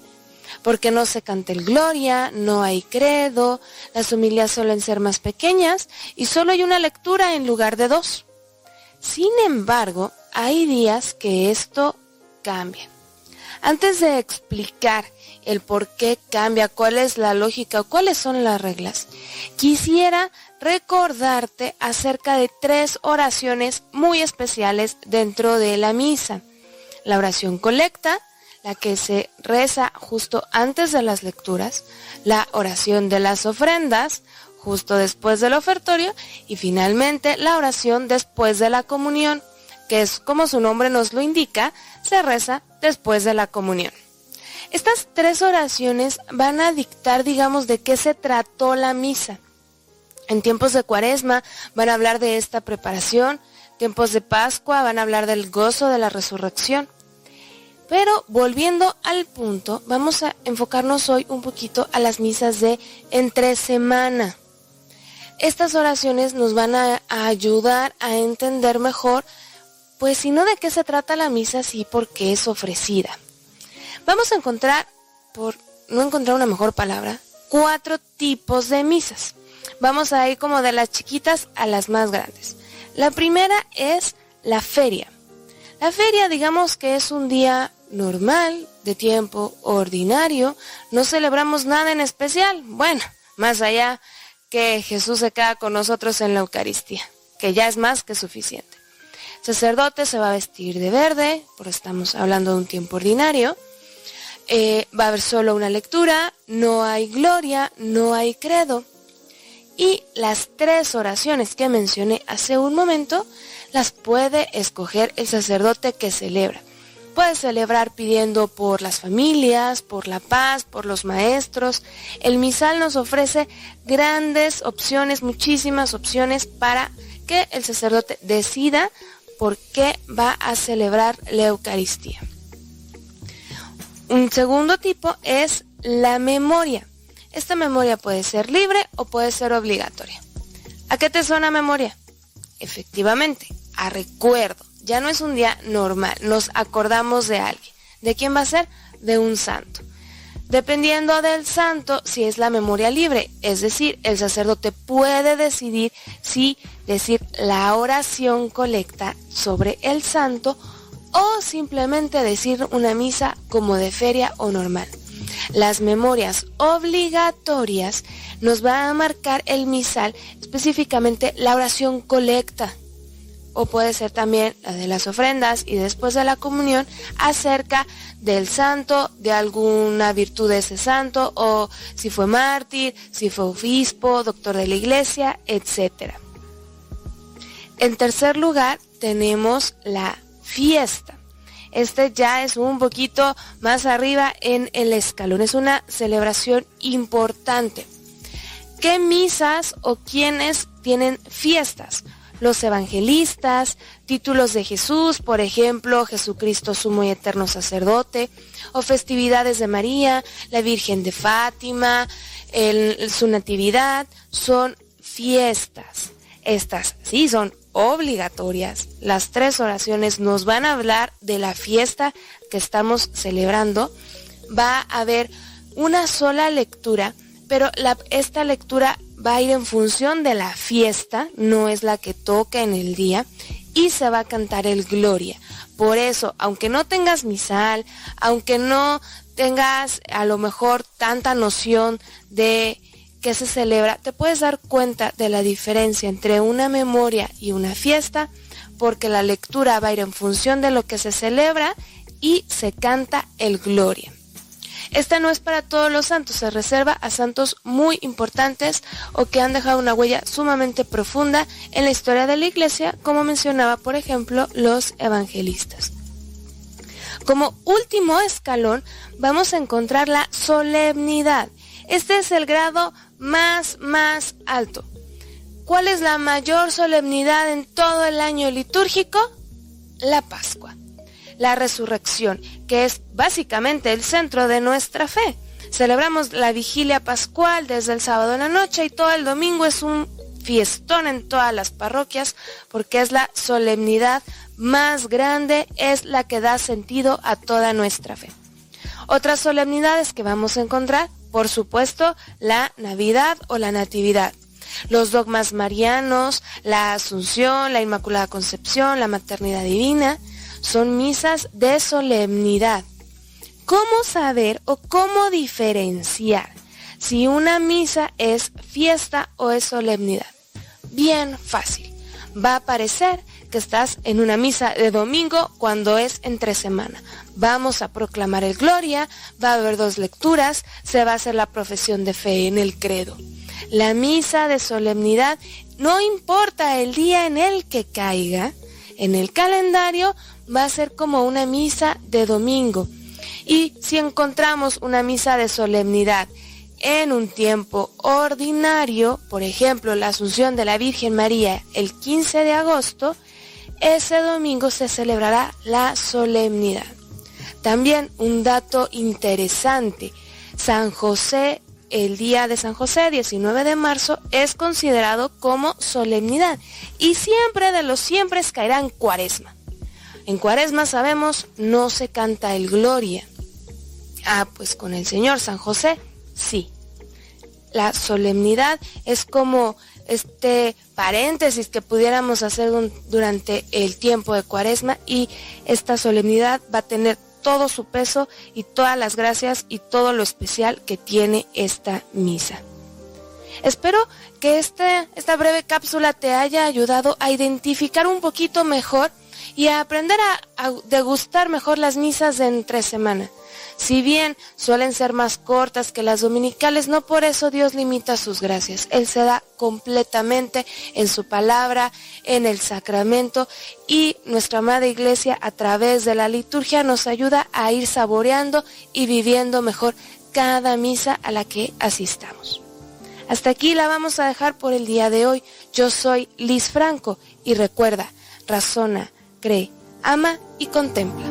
Porque no se canta el gloria, no hay credo, las humillas suelen ser más pequeñas y solo hay una lectura en lugar de dos. Sin embargo, hay días que esto cambia. Antes de explicar el por qué cambia, cuál es la lógica o cuáles son las reglas, quisiera recordarte acerca de tres oraciones muy especiales dentro de la misa. La oración colecta, la que se reza justo antes de las lecturas, la oración de las ofrendas, justo después del ofertorio, y finalmente la oración después de la comunión, que es como su nombre nos lo indica, se reza después de la comunión. Estas tres oraciones van a dictar, digamos, de qué se trató la misa. En tiempos de cuaresma van a hablar de esta preparación, tiempos de Pascua van a hablar del gozo de la resurrección. Pero volviendo al punto, vamos a enfocarnos hoy un poquito a las misas de entre semana. Estas oraciones nos van a, ayudar a entender mejor, pues si no de qué se trata la misa, sí por qué es ofrecida. Vamos a encontrar, por no encontrar una mejor palabra, cuatro tipos de misas. Vamos a ir como de las chiquitas a las más grandes. La primera es la feria. La feria digamos que es un día normal, de tiempo ordinario, no celebramos nada en especial. Bueno, más allá que Jesús se queda con nosotros en la Eucaristía, que ya es más que suficiente. El sacerdote se va a vestir de verde, porque estamos hablando de un tiempo ordinario. Eh, va a haber solo una lectura, no hay gloria, no hay credo. Y las tres oraciones que mencioné hace un momento las puede escoger el sacerdote que celebra. Puede celebrar pidiendo por las familias, por la paz, por los maestros. El misal nos ofrece grandes opciones, muchísimas opciones para que el sacerdote decida por qué va a celebrar la Eucaristía. Un segundo tipo es la memoria. Esta memoria puede ser libre o puede ser obligatoria. ¿A qué te suena memoria? Efectivamente, a recuerdo. Ya no es un día normal, nos acordamos de alguien. ¿De quién va a ser? De un santo. Dependiendo del santo, si es la memoria libre, es decir, el sacerdote puede decidir si decir la oración colecta sobre el santo o simplemente decir una misa como de feria o normal. Las memorias obligatorias nos va a marcar el misal, específicamente la oración colecta, o puede ser también la de las ofrendas y después de la comunión acerca del santo, de alguna virtud de ese santo, o si fue mártir, si fue obispo, doctor de la iglesia, etc. En tercer lugar tenemos la fiesta. Este ya es un poquito más arriba en el escalón, es una celebración importante. ¿Qué misas o quiénes tienen fiestas? Los evangelistas, títulos de Jesús, por ejemplo, Jesucristo sumo y eterno sacerdote, o festividades de María, la Virgen de Fátima, su natividad, son fiestas. Estas sí son obligatorias. Las tres oraciones nos van a hablar de la fiesta que estamos celebrando. Va a haber una sola lectura, pero esta lectura va a ir en función de la fiesta, no es la que toca en el día, y se va a cantar el Gloria. Por eso, aunque no tengas misal, aunque no tengas a lo mejor tanta noción de qué se celebra, te puedes dar cuenta de la diferencia entre una memoria y una fiesta, porque la lectura va a ir en función de lo que se celebra y se canta el Gloria. Esta no es para todos los santos, se reserva a santos muy importantes o que han dejado una huella sumamente profunda en la historia de la iglesia, como mencionaba por ejemplo los evangelistas. Como último escalón vamos a encontrar la solemnidad. Este es el grado más, más alto. ¿Cuál es la mayor solemnidad en todo el año litúrgico? La Pascua, la resurrección, que es básicamente el centro de nuestra fe. Celebramos la vigilia pascual desde el sábado en la noche y todo el domingo es un fiestón en todas las parroquias porque es la solemnidad más grande, es la que da sentido a toda nuestra fe. Otras solemnidades que vamos a encontrar, por supuesto, la Navidad o la Natividad los dogmas marianos, la Asunción, la Inmaculada Concepción, la Maternidad Divina, son misas de solemnidad. ¿Cómo saber o cómo diferenciar si una misa es fiesta o es solemnidad? Bien fácil. Va a parecer que estás en una misa de domingo cuando es entre semana. Vamos a proclamar el Gloria, va a haber dos lecturas, se va a hacer la profesión de fe en el credo. La misa de solemnidad, no importa el día en el que caiga, en el calendario va a ser como una misa de domingo. Y si encontramos una misa de solemnidad en un tiempo ordinario, por ejemplo, la Asunción de la Virgen María el 15 de agosto, ese domingo se celebrará la solemnidad. También un dato interesante, San José el día de San José, 19 de marzo, es considerado como solemnidad y siempre de los siempre caerá en cuaresma. En cuaresma sabemos no se canta el gloria. Ah, pues con el Señor San José, sí. La solemnidad es como este paréntesis que pudiéramos hacer durante el tiempo de cuaresma y esta solemnidad va a tener todo su peso y todas las gracias y todo lo especial que tiene esta misa. Espero que este, esta breve cápsula te haya ayudado a identificar un poquito mejor y a aprender a, degustar mejor las misas de entre semana. Si bien suelen ser más cortas que las dominicales, no por eso Dios limita sus gracias. Él se da completamente en su palabra, en el sacramento y nuestra amada iglesia a través de la liturgia nos ayuda a ir saboreando y viviendo mejor cada misa a la que asistamos. Hasta aquí la vamos a dejar por el día de hoy. Yo soy Liz Franco y recuerda, razona, cree, ama y contempla.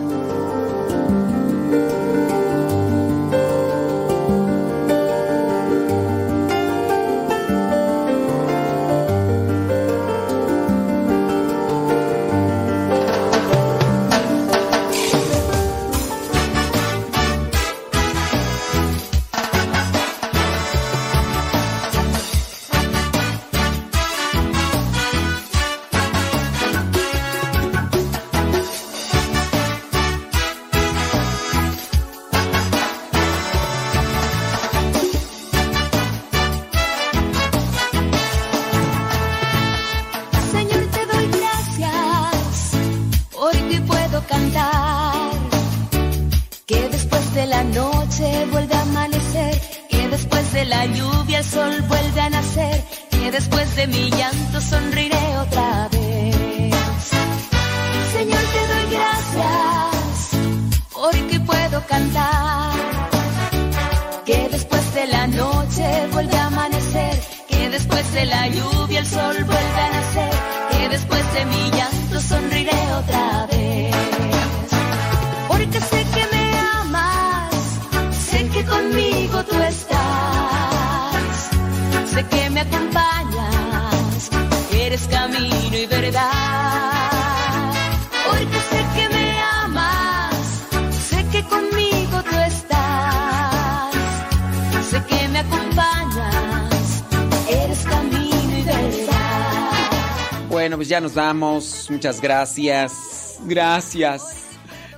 Nos vamos. Muchas gracias. Gracias.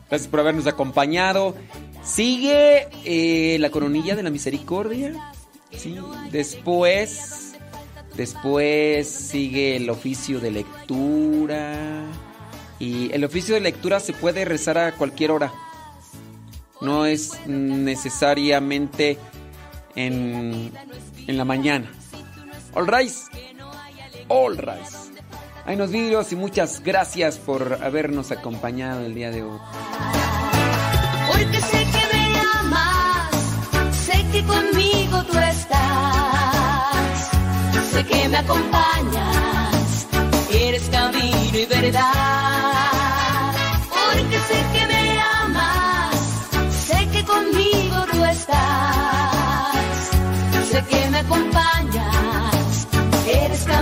Gracias por habernos acompañado. Sigue eh, la coronilla de la misericordia. Sí. Después. Después sigue el oficio de lectura. Y el oficio de lectura se puede rezar a cualquier hora. No es necesariamente en, en la mañana. All right. All right. Hay unos vídeos y muchas gracias por habernos acompañado el día de hoy. Porque sé que me amas, sé que conmigo tú estás, sé que me acompañas, eres camino y verdad.